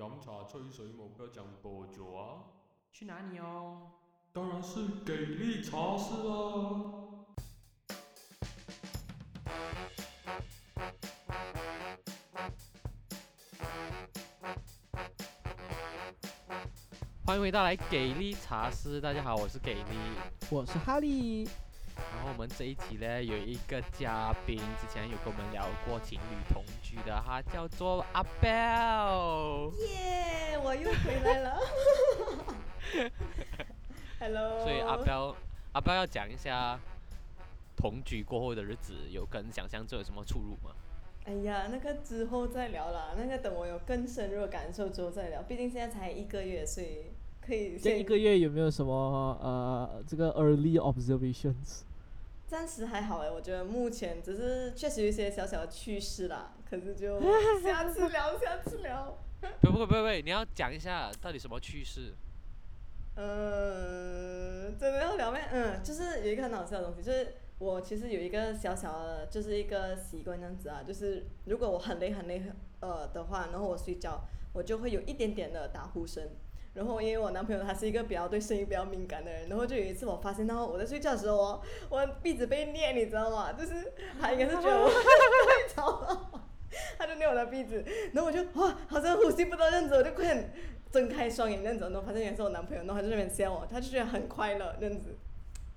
饮茶吹水，目标讲多久啊？去哪里哦？当然是给力茶室啦！欢迎回到来给力茶室，大家好，我是给力。我是哈利。然后我们这一集呢，有一个嘉宾，之前有跟我们聊过情侣同居的，他叫做阿 Bell。耶我又回来了。Hello。所以阿 Bell，阿 Bell 要讲一下同居过后的日子，有跟想象中有什么出入吗？哎呀，那个之后再聊啦，那个等我有更深入的感受之后再聊。毕竟现在才一个月，所以可以先这一个月有没有什么呃这个 early observations？暂时还好哎，我觉得目前只是确实有一些小小的趣事啦，可是就 下次聊，下次聊。不不不不，你要讲一下到底什么趣事？嗯，真的要聊咩？嗯，就是有一个很好笑的东西，就是我其实有一个小小的，就是一个习惯这样子啊，就是如果我很累很累呃的话，然后我睡觉，我就会有一点点的打呼声。然后因为我男朋友他是一个比较对声音比较敏感的人，然后就有一次我发现到我在睡觉的时候哦，我鼻子被捏，你知道吗？就是他应该是觉得我 太吵了，他就捏我的鼻子，然后我就哇，好像呼吸不到这样子，我就快点睁开双眼那样子，然后发现原来是我男朋友，然后他就在那边笑我，他就觉得很快乐这样子。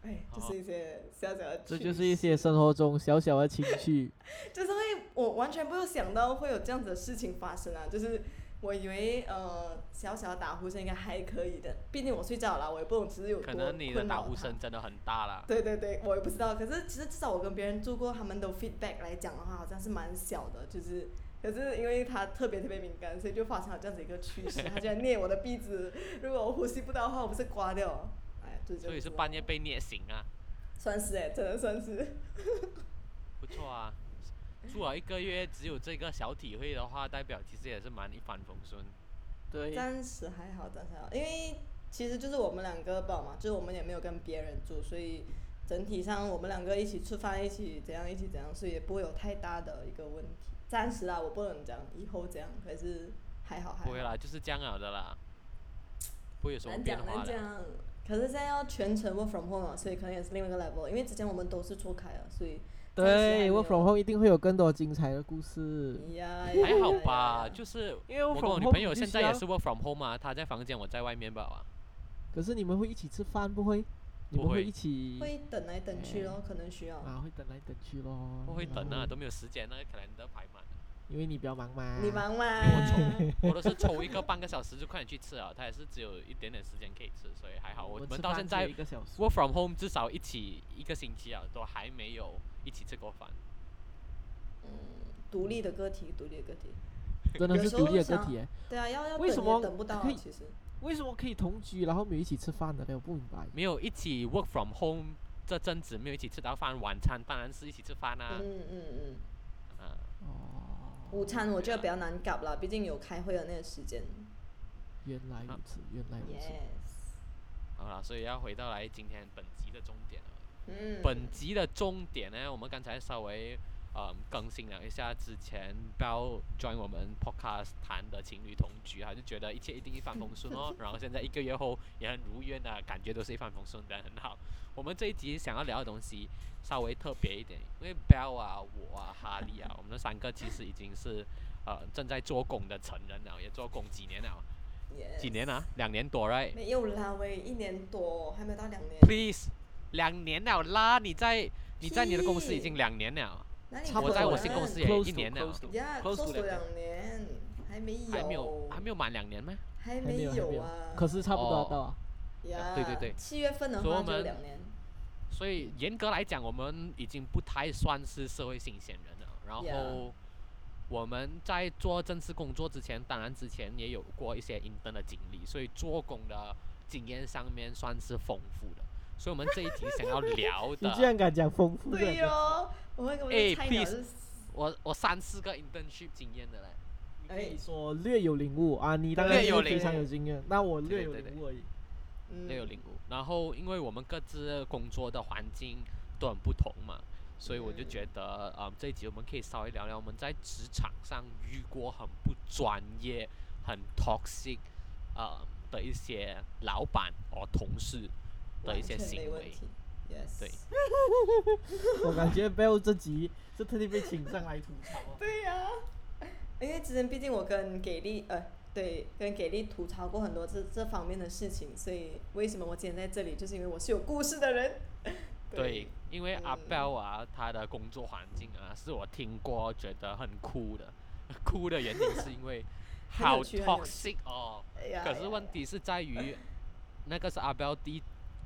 哎，就是一些小小的，这就是一些生活中小小的情趣。就是会我完全没有想到会有这样子的事情发生啊！就是我以为呃小小的打呼声应该还可以的，毕竟我睡觉了，我也不懂其实有多可能你的打呼声真的很大啦。对对对，我也不知道。可是其实至少我跟别人住过，他们都 feedback 来讲的话，好像是蛮小的，就是。可是因为他特别特别敏感，所以就发生了这样子一个趋势。他居然捏我的鼻子，如果我呼吸不到的话，我不是刮掉？哎，就这样所以是半夜被捏醒啊，算是哎，真的算是。不错啊。住了一个月，只有这个小体会的话，代表其实也是蛮一帆风顺。对暂时还好，暂时还好，因为其实就是我们两个吧嘛，就是我们也没有跟别人住，所以整体上我们两个一起吃饭，一起怎样，一起怎样，所以也不会有太大的一个问题。暂时啊，我不能讲以后这样，可是还好还好。不会啦，就是这样了的啦，不会有什么变化的。难讲，可是现在要全程 work from home 嘛，所以可能也是另外一个 level，因为之前我们都是错开了，所以对有，work from home 一定会有更多精彩的故事。呀，还好吧，就是因为我跟我女朋友现在也是 work from home 啊，她在房间，我在外面吧啊。可是你们会一起吃饭不会？你们不会会一起会等来等去咯，可能需要。啊？会等来等去咯。不会等啊，都没有时间，那个可能都排满了。因为你比较忙嘛。你忙吗？我抽，我都是抽一个半个小时就快点去吃了，他也是只有一点点时间可以吃，所以还好。我们到现在 work from home 至少一起一个星期啊，都还没有一起吃过饭。嗯，独立的个体，独立的个体。真的是独立的个体耶。对啊，要要为什么等不到啊，其实。为什么可以同居，然后没有一起吃饭的呢？我不明白。没有一起 work from home 这阵子没有一起吃到饭，晚餐当然是一起吃饭啦、嗯嗯嗯，啊。哦，午餐我觉得比较难搞啦，毕竟有开会的那个时间。原来如此，原来如此。Yes。好了，所以要回到来今天本集的终点了。嗯。本集的终点呢，我们刚才稍微呃更新了一下之前 Bell join 我们 podcast 谈的情侣同居，他就觉得一切一定一帆风顺哦。然后现在一个月后也很如愿啊感觉都是一帆风顺的，很好。我们这一集想要聊的东西稍微特别一点，因为 Bell 啊、我啊、哈利啊，我们三个其实已经是呃正在做工的成人了，也做工几年了，Yes 几年啊？两年多，right？没有啦喂，一年多，还没有到两年。Please，两年了啦！你在你在你的公司已经两年了，差不我在我新公司也一年了 close 两两年，还没有。还没有还没有满两年吗？还还没没有，啊。可是差不多到啊。呀，对对对七月份的话所以我们就两年。所以严格来讲，我们已经不太算是社会新鲜人了。然后我们在做正式工作之前，当然之前也有过一些 intern 的经历，所以做工的经验上面算是丰富的。所以我们这一集想要聊的 你居，然敢讲丰富对的？哎就菜鸟 please 是我我三四个 internship 经验的嘞。可以说略有领悟啊，你当然略有领非常悟有经验，那我对略有对对领悟而已。嗯都有领悟。然后，因为我们各自工作的环境都很不同嘛，所以我就嗯觉得，嗯，这一集我们可以稍微聊聊我们在职场上遇过很不专业很 toxic，呃的一些老板或同事的一些全没行为。Yes。对 我感觉 Bell 这集是特地被请上来吐槽哦。对呀、因为之前毕竟我跟给力呃，对，跟给力吐槽过很多这这方面的事情，所以为什么我今天在这里，就是因为我是有故事的人。对，因为阿嗯 Bell 啊，他的工作环境啊，是我听过觉得很酷的。酷的原因是因为好 toxic 哦。哎呀可是问题是在于，那个是阿 Bell 第一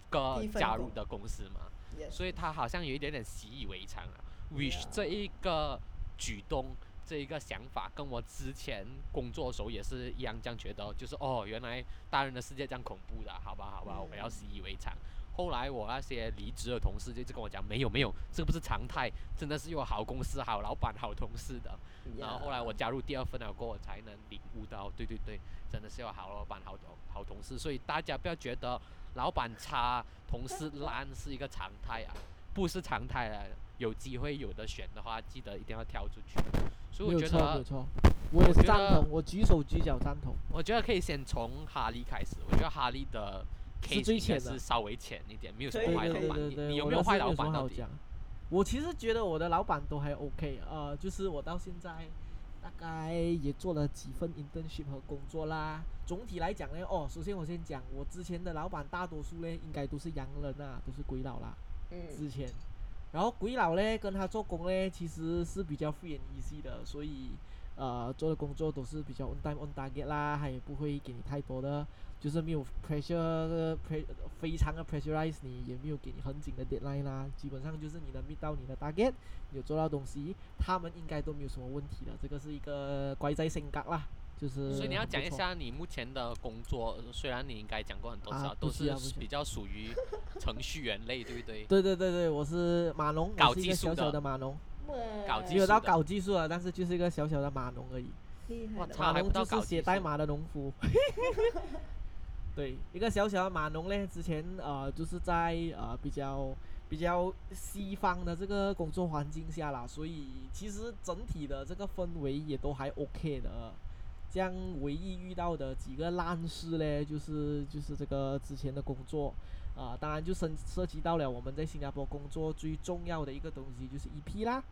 个加入的公司嘛，所以他好像有一点点习以为常啊。which 这一个举动，这一个想法，跟我之前工作的时候也是一样，这样觉得，就是哦，原来大人的世界这样恐怖的，好吧，好吧，我要嗯。习以为常。后来我那些离职的同事就一直跟我讲，没有没有，这个不是常态，真的是有好公司、好老板、好同事的。然后后来我加入第二份了过后，我才能领悟到，对对对，真的是有好老板、好同好同事。所以大家不要觉得老板差、同事烂是一个常态啊，不是常态来的。有机会有的选的话，记得一定要挑出去。所以我觉得我赞同，我举手举脚赞同。我觉得可以先从哈利开始。我觉得哈利的是最浅的是稍微浅一点，没有什么坏老板。你对对，你有没有坏老板到底？么好讲？我其实觉得我的老板都还 OK，呃，就是我到现在大概也做了几份 internship 和工作啦。总体来讲呢，哦，首先我先讲，我之前的老板大多数呢应该都是洋人啊，都是鬼佬啦。嗯之前，然后鬼佬呢跟他做工呢其实是比较 free and easy 的，所以呃做的工作都是比较 on time on target 啦，他也不会给你太多的，就是没有 pressure pre 非常的 pressurize 你，也没有给你很紧的 deadline 啦，基本上就是你能 meet 到你的 target，你有做到东西，他们应该都没有什么问题的，这个是一个乖仔性格啦。就是所以你要讲一下你目前的工作，虽然你应该讲过很多次啊，都是比较属于程序员类，对不对？对对对对，我是码农，搞技术的的码农，搞没有到的搞技术了，但是就是一个小小的码农而已。厉害的操码农还不到搞就是写术代码的农夫。对，一个小小的码农呢，之前呃就是在呃比较比较西方的这个工作环境下啦，所以其实整体的这个氛围也都还 OK 的。这样唯一遇到的几个烂事呢，就是就是这个之前的工作，啊、当然就涉涉及到了我们在新加坡工作最重要的一个东西就是 EP 啦。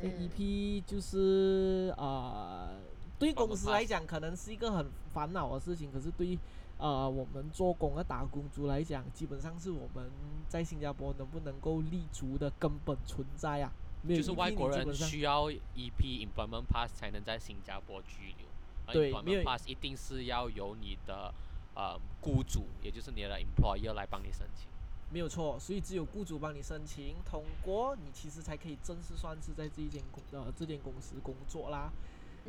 这嗯 EP 就是呃，对公司来讲可能是一个很烦恼的事情，可是对呃我们做工的打工族来讲，基本上是我们在新加坡能不能够立足的根本存在啊。没有就是外国人需要 EP employment pass 才能在新加坡居留，而对 employment pass 一定是要由你的呃雇主，也就是你的 employer 来帮你申请。没有错，所以只有雇主帮你申请通过，你其实才可以正式算是在这一间公呃这间公司工作啦。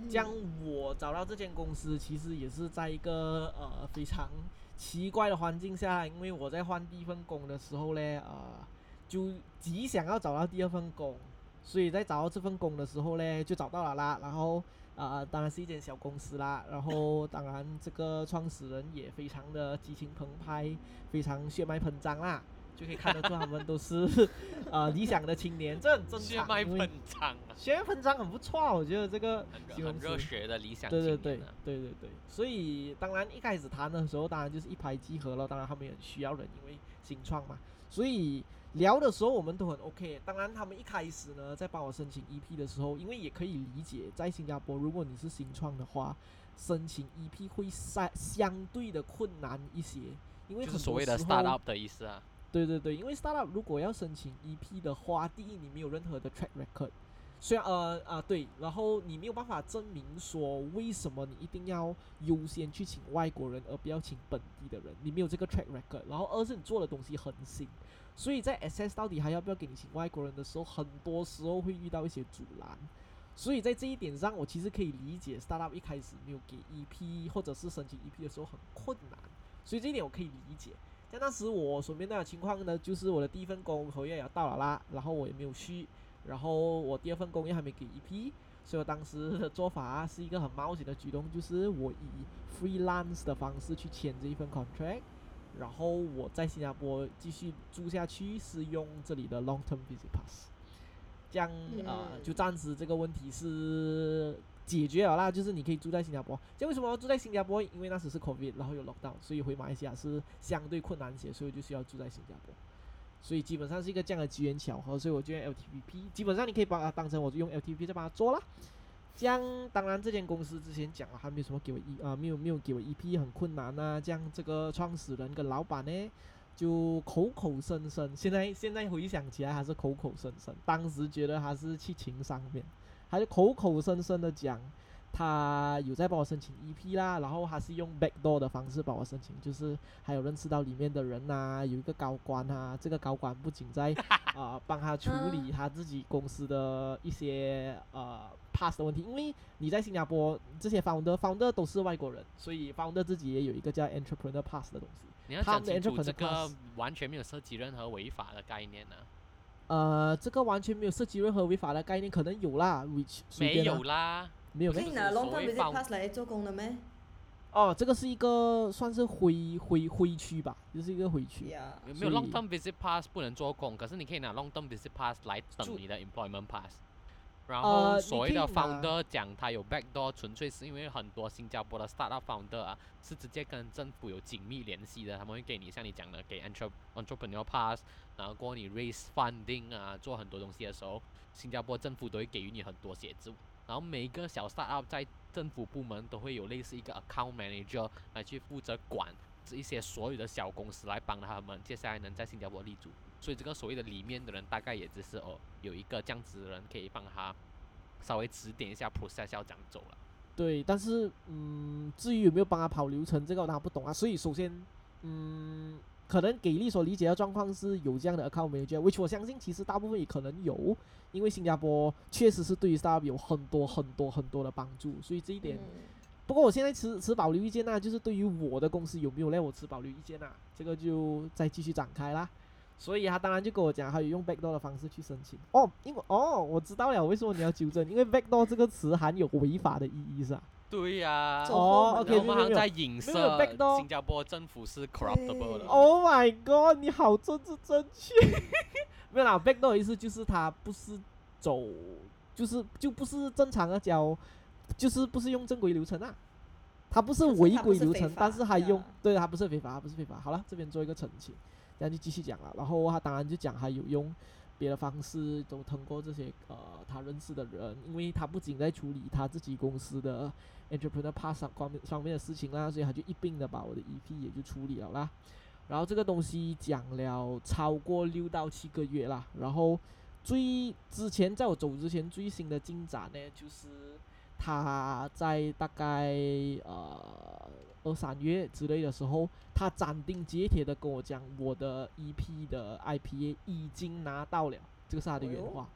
这样我找到这间公司，其实也是在一个呃非常奇怪的环境下，因为我在换第一份工的时候呢，呃，就极想要找到第二份工，所以在找到这份工的时候呢，就找到了啦。然后呃，当然是一间小公司啦，然后当然这个创始人也非常的激情澎湃，非常血脉喷张啦。就可以看得出他们都是呃 理想的青年，这很正常。血脉喷张啊，血脉喷张很不错啊，我觉得这个很热很热血的理想对对对。对对对，所以当然一开始谈的时候，当然就是一拍即合了。当然他们也很需要人，因为新创嘛，所以聊的时候我们都很 OK。当然他们一开始呢，在帮我申请 EP 的时候，因为也可以理解，在新加坡如果你是新创的话，申请 EP 会相相对的困难一些，因为很就是所谓的 startup 的意思啊。对对对，因为 startup 如果要申请 EP 的话，第一你没有任何的 track record，虽然呃啊对，然后你没有办法证明说为什么你一定要优先去请外国人而不要请本地的人，你没有这个 track record，然后二是你做的东西很新，所以在 SS 到底还要不要给你请外国人的时候，很多时候会遇到一些阻拦。所以在这一点上，我其实可以理解 startup 一开始没有给 EP 或者是申请 EP 的时候很困难，所以这一点我可以理解。在那时我所面对的情况呢，就是我的第一份工合约也要到了啦，然后我也没有续，然后我第二份工也还没给 EP，所以我当时的做法是一个很冒险的举动，就是我以 freelance 的方式去签这一份 contract，然后我在新加坡继续住下去，是用这里的 long term visit pass，这样啊嗯就暂时这个问题是解决了啦，就是你可以住在新加坡。这为什么要住在新加坡？因为那时是 COVID，然后有 lockdown，所以回马来西亚是相对困难些，所以就需要住在新加坡。所以基本上是一个这样的机缘巧合，所以我就用 LTVP，基本上你可以把它当成我就用 LTVP 在帮它做啦。这样，当然这间公司之前讲了，还没有什么给我一啊，没有没有给我一批很困难呐、这样这个创始人跟老板呢，就口口声声，现在现在回想起来还是口口声声，当时觉得他是去情商面，他就口口声声的讲，他有在帮我申请 EP 啦，然后他是用 backdoor 的方式帮我申请，就是还有认识到里面的人呐、有一个高官啊，这个高官不仅在啊 帮他处理他自己公司的一些呃 pass 的问题，因为你在新加坡这些 founder founder 都是外国人，所以 founder 自己也有一个叫 entrepreneur pass 的东西。你要讲他们的清楚这个完全没有涉及任何违法的概念呢、呃，这个完全没有涉及任何违法的概念，可能有啦，which 没有啦，没有可以拿 long term visit pass 来做工的咩？哦，这个是一个算是灰灰灰区吧，就是一个灰区。呀，没有 long term visit pass 不能做工，可是你可以拿 long term visit pass 来等你的 employment pass。然后所谓的可以拿 founder 讲他有 backdoor，纯粹是因为很多新加坡的 startup founder 啊，是直接跟政府有紧密联系的，他们会给你像你讲的给 entre entrepreneur pass，然后过后你 raise funding 啊，做很多东西的时候，新加坡政府都会给予你很多协助。然后每一个小 startup 在政府部门都会有类似一个 account manager 来去负责管这一些所有的小公司，来帮他们接下来能在新加坡立足。所以这个所谓的里面的人，大概也只是哦有一个这样子的人可以帮他稍微指点一下 process 要怎样走了。对，但是嗯，至于有没有帮他跑流程，这个我当然不懂啊。所以首先，嗯，可能给力所理解的状况是有这样的 account manager，which 我相信其实大部分也可能有，因为新加坡确实是对于 startup 有很多很多很多的帮助，所以这一点。嗯不过我现在持持保留意见呐、就是对于我的公司有没有让我持保留意见呐、这个就再继续展开啦。所以他当然就跟我讲，他有用 backdoor 的方式去申请。哦，因为哦，我知道了，为什么你要纠正？因为 backdoor 这个词含有违法的意义是吧？对呀、走哦，OK，然后我们在影射新加坡政府是 corruptible 的。Oh my god，你好政治正确。没有啦，backdoor 的意思就是他不是走，就是就不是正常的交，就是不是用正规流程啊。他不是违规流程，但是他用，对，他不是非法，他不是非法。好了，这边做一个澄清，这样就继续讲了。然后他当然就讲还有用别的方式，都通过这些呃他认识的人，因为他不仅在处理他自己公司的 entrepreneur pass 方面方面的事情啦，所以他就一并的把我的 EP 也就处理了啦。然后这个东西讲了超过六到七个月啦，然后最之前在我走之前最新的进展呢，就是他在大概呃二三月之类的时候，他斩钉截铁的跟我讲，我的 EP 的 IPA 已经拿到了，这个是他的原话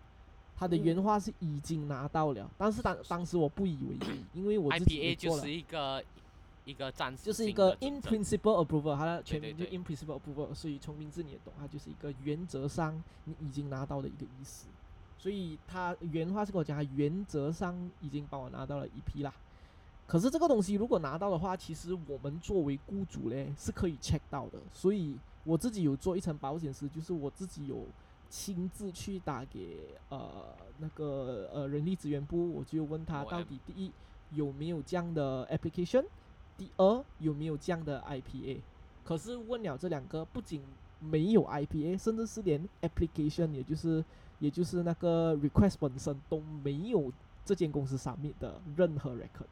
话。他的嗯原话是已经拿到了，但是当当时我不以为意，因为我自己也 IPA 做了就是。一个一个暂时就是一个 in principle approval，它的全名就 in principle approval，所以从名字你也懂，它就是一个原则上你已经拿到的一个意思。所以他原话是跟我讲，他原则上已经帮我拿到了一批啦。可是这个东西如果拿到的话，其实我们作为雇主嘞是可以 check 到的。所以我自己有做一层保险丝，就是我自己有亲自去打给呃那个呃人力资源部，我就问他到底第一有没有这样的 application，第二有没有这样的 IPA。可是问了这两个，不仅没有 IPA，甚至是连 application，也就是也就是那个 request 本身都没有这间公司上面的任何 record。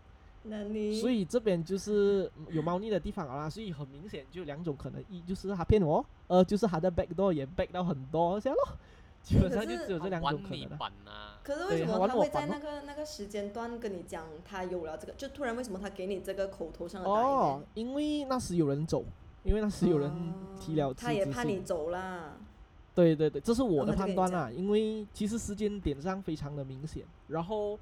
那你所以这边就是嗯有猫腻的地方了啦，所以很明显就两种可能，一就是他骗我，呃，就是他的 backdoor 也 back 到很多这样咯，基本上就只有这两种可能了。可是为什么他会在那个那个时间段跟你讲他有了这个？就突然为什么他给你这个口头上的答应哦？，因为那时有人走，因为那时有人提了哦他也怕你走啦。对对对，这是我的判断啦，因为其实时间点上非常的明显，然后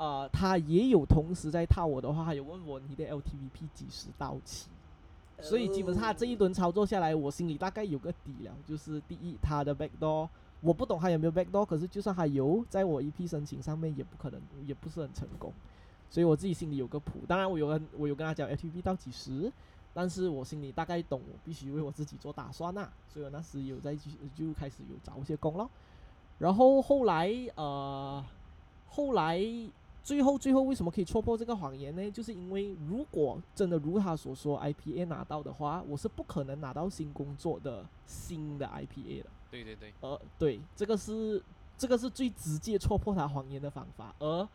呃，他也有同时在套我的话，他有问我你的 LTVP 几时到期，所以基本上他这一轮操作下来，我心里大概有个底了，就是第一，他的 backdoor 我不懂他有没有 backdoor，可是就算他有，在我 EP 申请上面也不可能，也不是很成功，所以我自己心里有个谱。当然我有跟我有跟他讲 LTVP 到几时，但是我心里大概懂，我必须为我自己做打算呐、所以我那时有在就就开始有找一些工咯。然后后来呃，后来最后最后为什么可以戳破这个谎言呢？就是因为如果真的如他所说 IPA 拿到的话，我是不可能拿到新工作的新的 IPA 的。对对对，呃，对，这个是这个是最直接戳破他谎言的方法，而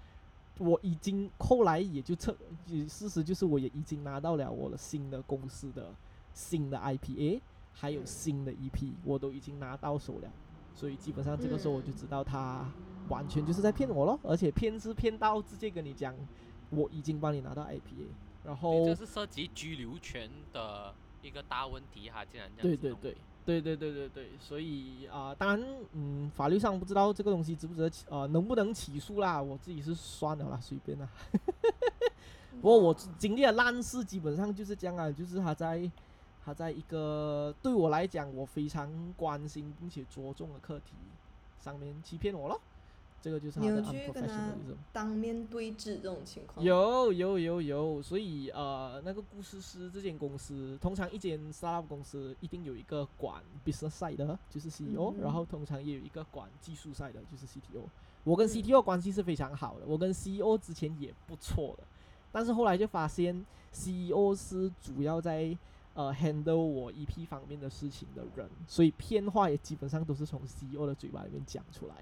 我已经后来也就测，也事实就是我也已经拿到了我的新的公司的新的 IPA，还有新的 EP，我都已经拿到手了，所以基本上这个时候我就知道他完全就是在骗我咯，而且骗是骗到直接跟你讲我已经帮你拿到 IPA，然后对这是涉及居留权的一个大问题哈，竟然这样子对对对。对对对对对，所以啊、当然，嗯，法律上不知道这个东西值不值得起，呃，能不能起诉啦？我自己是算了啦，随便啦。不过我经历的烂事基本上就是这样啊，就是他在他在一个对我来讲我非常关心并且着重的课题上面欺骗我咯，这个就是他的你有去跟他 unprofessionalism。当面对质这种情况，有有有有，所以呃，那个故事是这间公司，通常一间 startup 公司一定有一个管 business side 的，就是 CEO，、嗯。然后通常也有一个管技术 side 的，就是 CTO。我跟嗯。CTO 关系是非常好的，我跟 CEO 之前也不错的，但是后来就发现 CEO 是主要在呃 handle 我 EP 方面的事情的人，所以骗话也基本上都是从 CEO 的嘴巴里面讲出来。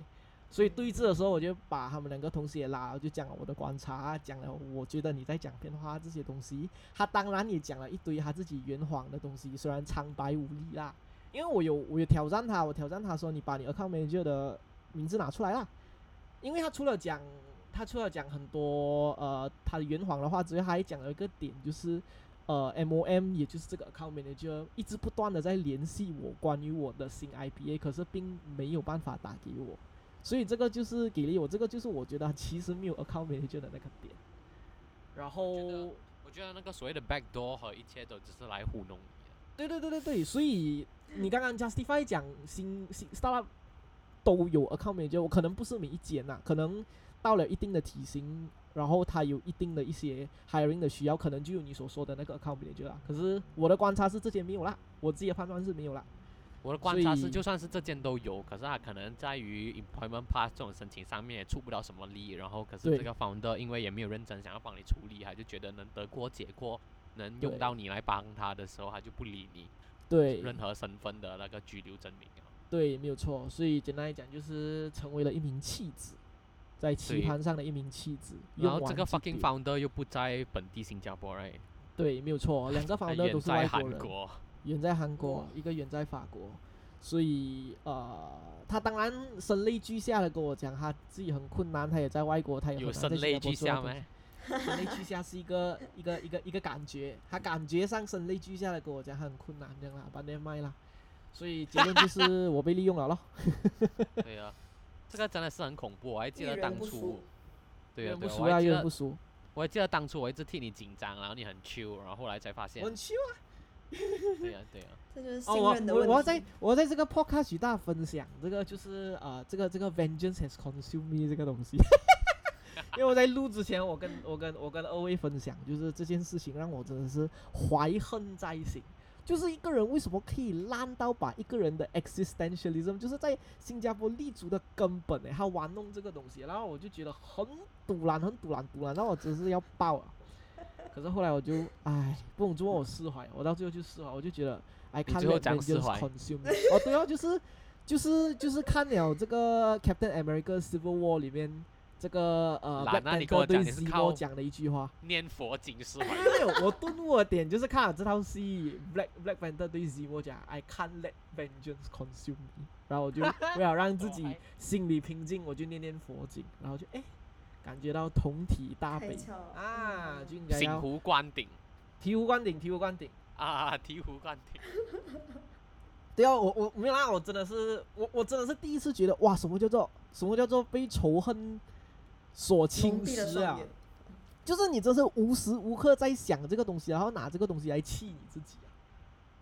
所以对峙的时候，我就把他们两个同时也拉了，就讲了我的观察，讲了我觉得你在讲骗话这些东西。他当然也讲了一堆他自己圆谎的东西，虽然苍白无力啦。因为我有我有挑战他，我挑战他说你把你 account manager 的名字拿出来啦，因为他除了讲他除了讲很多呃他的圆谎的话之外，他还讲了一个点就是。呃，MOM 也就是这个 account manager 一直不断的在联系我关于我的新 IPA，可是并没有办法打给我，所以这个就是给了我，这个就是我觉得其实没有 account manager 的那个点。然后，我觉得那个所谓的 backdoor 和一切都只是来糊弄你的。对对对对对，所以你刚刚 justify 讲新新 startup 都有 account manager，我可能不是每一间呐、可能到了一定的体型，然后他有一定的一些 hiring 的需要，可能就有你所说的那个 account manager 啦。可是我的观察是这间没有啦，我自己的判断是没有啦。我的观察是，就算是这件都有，可是他可能在于 employment pass 这种申请上面也出不了什么力，然后可是这个 founder 因为也没有认真想要帮你处理，他就觉得能得过且过，能用到你来帮他的时候，他就不理你对，任何身份的那个居留证明啊。对，没有错。所以简单来讲，就是成为了一名弃子，在棋盘上的一名弃子。然后这个 fucking founder 又不在本地新加坡，right？对，没有错，两个 founder 都是外国人。韩国，远在韩国，一个远在法国，所以呃，他当然声泪俱下的跟我讲，他自己很困难，他也在外国，他也有声泪俱下吗？声泪俱下是一个一个一个一个感觉，他感觉上声泪俱下的跟我讲，他很困难这样啦，把那卖啦。所以结论就是我被利用了咯。对啊，这个真的是很恐怖。我还记得当初对啊对啊，人不熟啊，我还记得遇人不熟。我还记得当初我一直替你紧张，然后你很 chill，然后后来才发现很 Q 啊对呀、对呀、哦，这就是信任的问题。我我要在我要在这个 podcast 与大家分享，这个就是呃，这个这个 vengeance has consumed me 这个东西。因为我在录之前，我跟我跟我跟二位分享，就是这件事情让我真的是怀恨在心。就是一个人为什么可以烂到把一个人的 existentialism，就是在新加坡立足的根本诶，他玩弄这个东西，然后我就觉得很堵然，很堵然，堵然，然后我真是要爆了。可是后来我就，唉，不懂怎么我释怀，我到最后就释怀，我就觉得后 let 讲释 vengeance 怀 consume。哦，对哦，就是就是就是看了这个 Captain America Civil War 里面这个呃懒 Black 啊你跟我 Panther 对讲你是靠讲的一句话。念佛经是吗。没有，我顿悟的点就是看了这套戏，Black Black Panther 对 Zemo 讲，I can't let vengeance consume me，然后我就 为了让自己心里平静，我就念念佛经，然后就哎感觉到同体大悲啊，嗯就应该要醍醐灌顶醍醐灌顶，醍醐灌顶。啊，醍醐灌顶。对啊，我我没有啦，我真的是我我真的是第一次觉得哇，什么叫做什么叫做被仇恨所侵蚀啊？就是你这是无时无刻在想这个东西，然后拿这个东西来气你自己啊。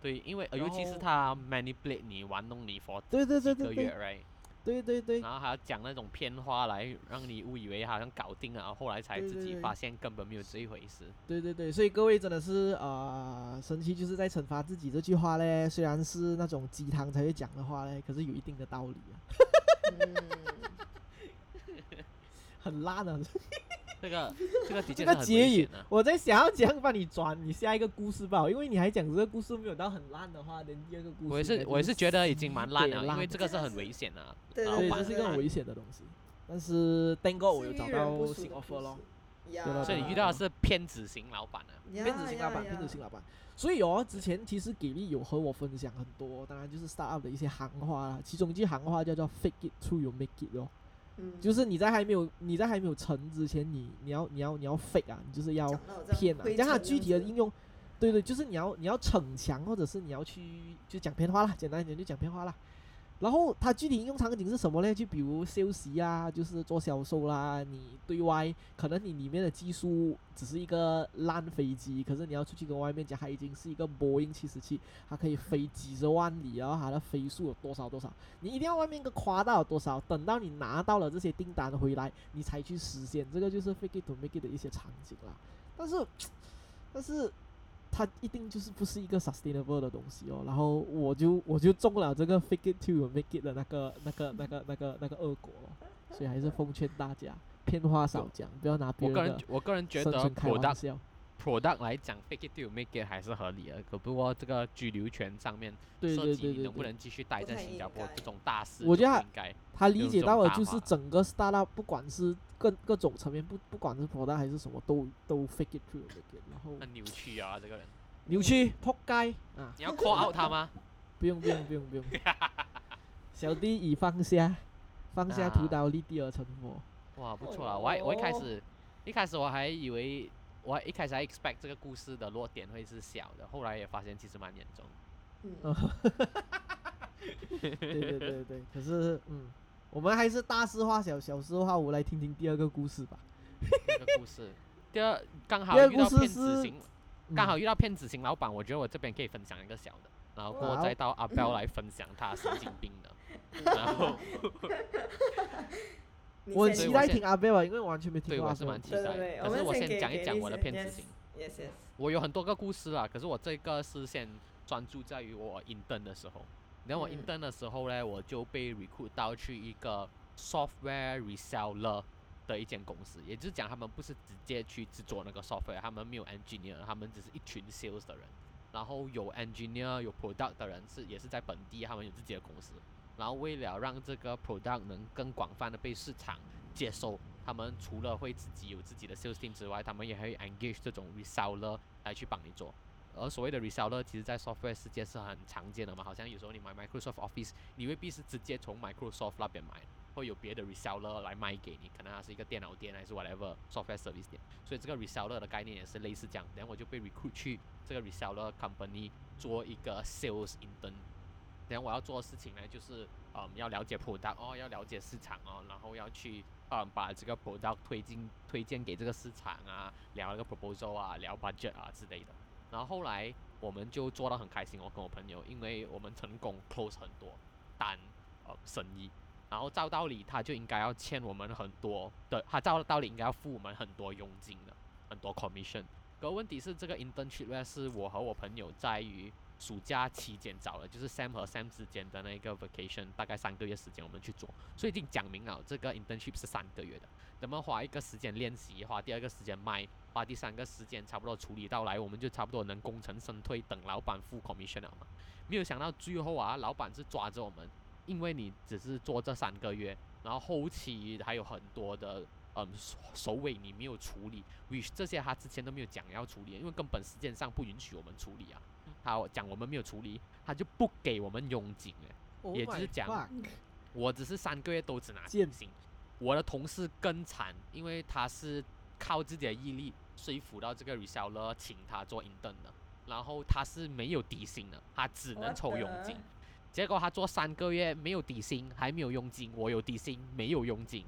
对，因为呃尤其是他 manipulate 你、玩弄你 for 对对对几个月对对，right？对对对，然后还要讲那种偏话来让你误以为好像搞定了，后来才自己发现根本没有这一回事。对对对，所以各位真的是呃，神奇就是在惩罚自己这句话嘞，虽然是那种鸡汤才会讲的话嘞，可是有一定的道理啊，嗯，很烂啊。这个这个的确这个是很结语我在想要怎样帮你转你下一个故事吧，因为你还讲这个故事没有到很烂的话，连第二个故事我也是我也是觉得已经蛮烂了，因为这个是很危险的。对对，老板这是一个很危险的东西。但是 Thank God 我有找是遇人不到新 offer 咯，所以你遇到的是骗子型老板啊。呀骗子型老板，呀骗子型老板。所以哦，之前其实给力有和我分享很多，当然就是 startup 的一些行话啦，其中一句行话叫做 “fake it till you make it” 哦，嗯，就是你在还没有你在还没有成之前，你你要你要你要 fake 啊，你就是要骗啊，灰讲它具体的应用，对对，就是你要你要逞强，或者是你要去就讲偏话啦，简单一点就讲偏话啦。然后它具体应用场景是什么呢？就比如休息啊，就是做销售啦，你对外可能你里面的技术只是一个烂飞机，可是你要出去跟外面讲，它已经是一个波音七十七，它可以飞几十万里，然后它的飞速有多少多少，你一定要外面个夸大有多少，等到你拿到了这些订单回来，你才去实现，这个就是 fake it to make 的一些场景啦。但是，但是它一定就是不是一个 sustainable 的东西哦。然后我就我就中了这个 fake it till you make it 的那个那个那个那个那个恶果哦，所以还是奉劝大家，骗话少讲，不要拿别人我个人我个人觉得生存开玩 product 笑。Product 来讲，fake it till you make it 还是合理的。可不过这个居留权上面对涉及对对对能不能继续待在新加坡这种大事，我觉得应该他理解到了，就是整个 startup 不管是各各种层面，不不管是 product 还是什么，都都 fake it till you make it，然后很扭曲啊，这个人。扭曲扑街啊！你要 call out 他吗？不用不用不用不用，小弟已放下，放下屠啊刀立地而成佛。哇，不错啊！我还我一开哦始一开始我还以为我一开始还 expect 这个故事的落点会是小的，后来也发现其实蛮严重。嗯，对对对对，可是嗯，我们还是大事化小，小事化无，来听听第二个故事吧。第二个故事，第二刚好遇到骗子型，嗯刚好遇到骗子型老板，我觉得我这边可以分享一个小的，然后过后再到阿彪来分享他神经病的。然后我很期待听阿贝吧，因为我完全没听对我过阿贝的是蛮期待的对对对，可是我先讲一讲我的先骗子 yes 型。Yes yes，我有很多个故事啦，可是我这个是先专注在于我 intern 的时候。然后我嗯 intern 的时候呢，我就被 recruit 到去一个 software reseller 的一间公司，也就是讲他们不是直接去制作那个 software，他们没有 engineer，他们只是一群 sales 的人。然后有 engineer 有 product 的人是也是在本地，他们有自己的公司。然后为了让这个 product 能更广泛的被市场接受，他们除了会自己有自己的 sales team 之外，他们也会 engage 这种 reseller 来去帮你做。而所谓的 reseller，其实在 software 世界是很常见的嘛，好像有时候你买 Microsoft Office，你未必是直接从 Microsoft 那边买，会有别的 reseller 来卖给你，可能它是一个电脑店还是 whatever software service 店，所以这个 reseller 的概念也是类似这样。然后我就被 recruit 去这个 reseller company 做一个 sales intern。然后我要做的事情呢，就是嗯要了解 product 哦，要了解市场哦，然后要去嗯把这个 product 推进推荐给这个市场啊，聊一个 proposal 啊，聊 budget 啊之类的。然后后来我们就做到很开心，我跟我朋友，因为我们成功 close 很多单呃生意，然后照道理他就应该要欠我们很多的，他照道理应该要付我们很多佣金的，很多 commission。可问题是这个 internship 呢，是我和我朋友在于暑假期间找的，就是 Sam 和 Sam 之间的那一个 vacation，大概三个月时间我们去做，所以已经讲明了这个 internship 是三个月的。咱们花一个时间练习，花第二个时间卖，花第三个时间差不多处理到来，我们就差不多能功成身退，等老板付 commission 了嘛。没有想到最后啊，老板是抓着我们，因为你只是做这三个月，然后后期还有很多的嗯首首尾你没有处理，which 这些他之前都没有讲要处理，因为根本时间上不允许我们处理啊。他讲我们没有处理，他就不给我们佣金哎。Oh 也就是讲我只是三个月都只拿现金，我的同事更惨，因为他是靠自己的毅力说服到这个 reseller 请他做 intern 的，然后他是没有底薪的，他只能抽佣金。结果他做三个月没有底薪，还没有佣金，我有底薪没有佣金，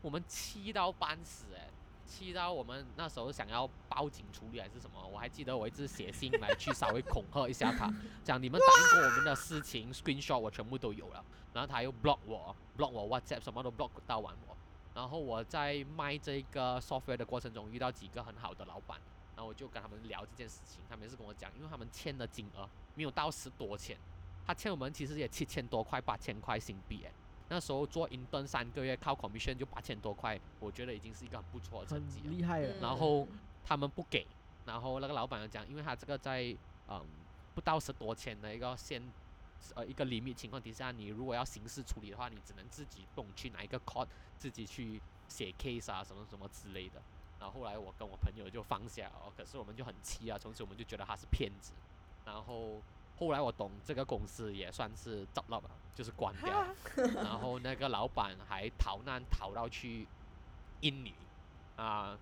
我们气到半死哎、气到我们那时候想要报警处理还是什么，我还记得我一直写信来去稍微恐吓一下他，讲你们答应过我们的事情，screenshot 我全部都有了，然后他又 block 我，block 我 WhatsApp 什么都 block 到完我，然后我在卖这个 software 的过程中遇到几个很好的老板，然后我就跟他们聊这件事情，他们是跟我讲，因为他们欠的金额没有到十多千，他欠我们其实也七千多块八千块新币哎，那时候做 intern 三个月，靠 commission 就八千多块，我觉得已经是一个很不错的成绩了。厉害了。嗯然后他们不给，然后那个老板就讲，因为他这个在嗯不到十多千的一个限呃一个 limit 情况底下，你如果要刑事处理的话，你只能自己动去拿一个 court 自己去写 case 啊什么什么之类的。然后后来我跟我朋友就放下哦，可是我们就很气啊，从此我们就觉得他是骗子。然后后来我懂这个公司也算是糟了吧，就是关掉。然后那个老板还逃难逃到去印尼啊、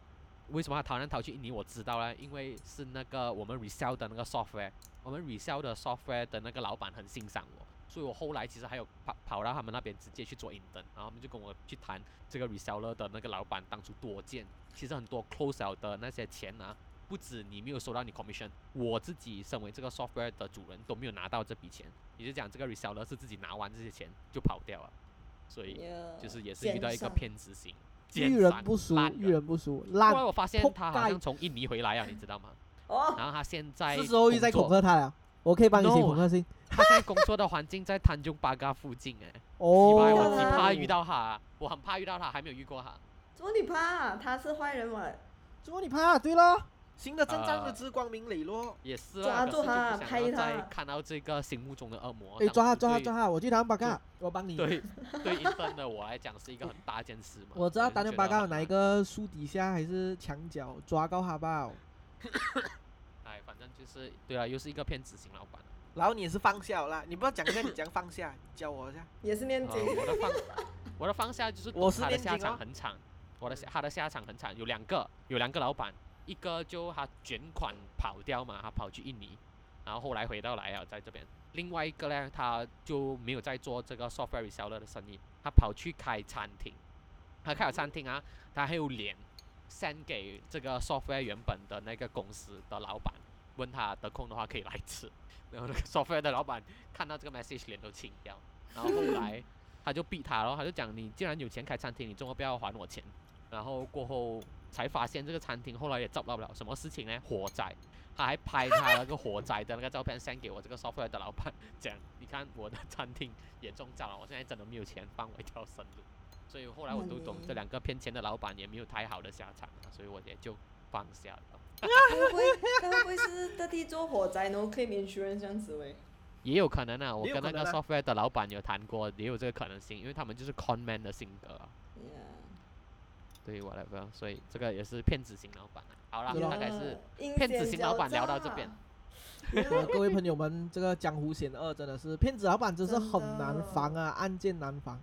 为什么他逃难逃去印尼？我知道了，因为是那个我们 resell 的那个 software，我们 resell 的 software 的那个老板很欣赏我，所以我后来其实还有跑跑到他们那边直接去做 intern，然后他们就跟我去谈这个 reseller 的那个老板当初多贱，其实很多 close out 的那些钱啊，不止你没有收到你 commission，我自己身为这个 software 的主人都没有拿到这笔钱，也就讲这个 reseller 是自己拿完这些钱就跑掉了，所以就是也是遇到一个骗子型，遇人不淑烂，遇人。不淑，后来。我发现他好像街从印尼回来啊，你知道吗？哦，然后他现在是时候又在工作恐吓他了，我可以帮你写恐吓信。他现在工作的环境在 tanjung 中巴嘎附近哎，哦我怕遇到他，我很怕遇到他，还没有遇过他。怎么你怕？他是坏人嘛？怎么你怕？对咯，新的镇长的呃之光明磊落。也是抓住他拍他再看到这个心目中的恶魔。哎，抓他抓他抓他，我去打巴嘎，我帮你。时对对对 intern 的我来讲是一个很大件事嘛。我知道打就电巴嘎有哪一？个树底下还是墙角，抓到他吧。哎，反正就是对啊，又是一个骗子型老板。然后你也是放下了啦，你不要讲一下你怎样放下，你教我一下。也是念呃经。我的放 我的放下就是我是懂他的下场很惨，我的下他的下场很惨，有两个有两个老板，一个就他卷款跑掉嘛，他跑去印尼，然后后来回到来啊，在这边。另外一个呢，他就没有在做这个 software reseller 的生意，他跑去开餐厅。他开了餐厅啊，他还有脸 send 给这个 software 原本的那个公司的老板，问他得空的话可以来吃。然后那个 software 的老板看到这个 message 脸都青掉，然后后来他就逼他咯，他就讲你既然有钱开餐厅，你怎么不要还我钱？然后过后才发现这个餐厅后来也找不了什么事情呢？火灾，他还拍他那个火灾的那个照片 send 给我这个 software 的老板，讲你看我的餐厅严重糟了，我现在真的没有钱放我一条生路。所以后来我都懂这两个骗钱的老板也没有太好的下场啊，所以我也就放下了。该会不会该会不会是特地做火灾，然后 claim insurance 这样子喂？也有可能啊，我跟那个 software 的老板有谈过，也有这个可能性，因为他们就是 con man 的性格啊。对，whatever，所以这个也是骗子型老板啊。好啦，对咯。大概是骗子型老板聊到这边。各位朋友们，这个江湖险恶真的是骗子老板真是很难防啊，案件难防。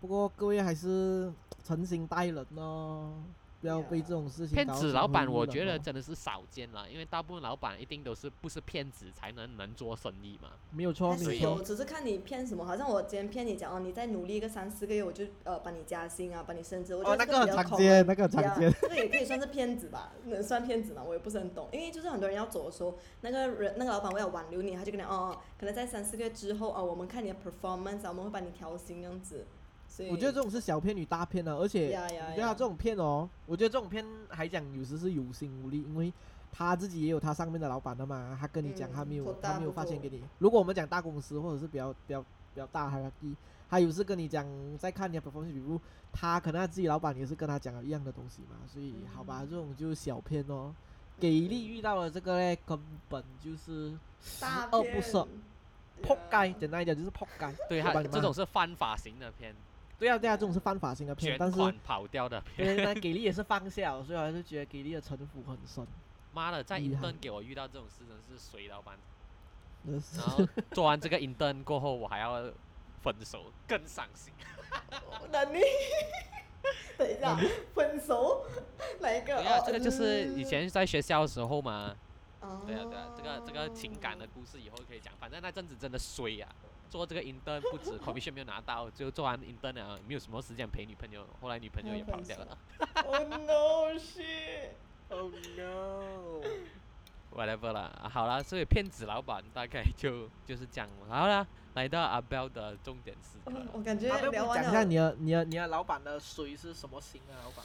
不过各位还是诚心待人哦，不要被这种事情骗子老板，我觉得哦真的是少见了，因为大部分老板一定都是不是骗子才能能做生意嘛。没有错，还是没有错，。只是看你骗什么。好像我今天骗你讲哦，你再努力一个三四个月，我就呃帮你加薪啊，帮你升职。我觉哦，得这比较那个很常见，那个很常见。这个也可以算是骗子吧？能算骗子吗？我也不是很懂，因为就是很多人要走的时候，那个人那个老板为了挽留你，他就跟你哦，可能在三四个月之后哦，我们看你的 performance 啊，我们会帮你调薪这样子。所以我觉得这种是小骗与大骗啊，而且呀呀呀你觉得他这种片哦，我觉得这种片还讲有时是有心无力，因为他自己也有他上面的老板的嘛，他跟你讲嗯他没有、他没有发钱给你。如果我们讲大公司或者是比较比较比较大 hierarchy，他有时跟你讲在看你的 performance，比如他可能他自己老板也是跟他讲了一样的东西嘛，所以好吧，嗯这种就是小骗哦。给力遇到了这个嘞，根本就是十大恶不赦，扑街，简单一点就是扑街。对他这种是犯法型的骗，对啊对啊，这种是犯法型的骗，但是款跑掉的骗。对，那给力也是放下了，所以我还是觉得给力的城府很深。妈的，在厉害 intern 给我遇到这种事，真是水老板。然后做完这个 intern 过后，我还要分手，更伤心。那你 等一下，分手哪一个？对啊，哦这个就是嗯以前在学校的时候嘛。哦对啊，对啊，这个这个情感的故事以后可以讲。反正那阵子真的衰呀、做这个 intern 不止 commission 没有拿到，就做完 intern 了，没有什么时间陪女朋友，后来女朋友也跑掉了。Oh no shit！Oh no！whatever 啦，啊好啦，所以骗子老板大概就就是这样了。好啦，来到阿 Bell 的重点时刻了。我感觉要不聊完了，讲一下你的你的你的老板的水是什么型的？老板？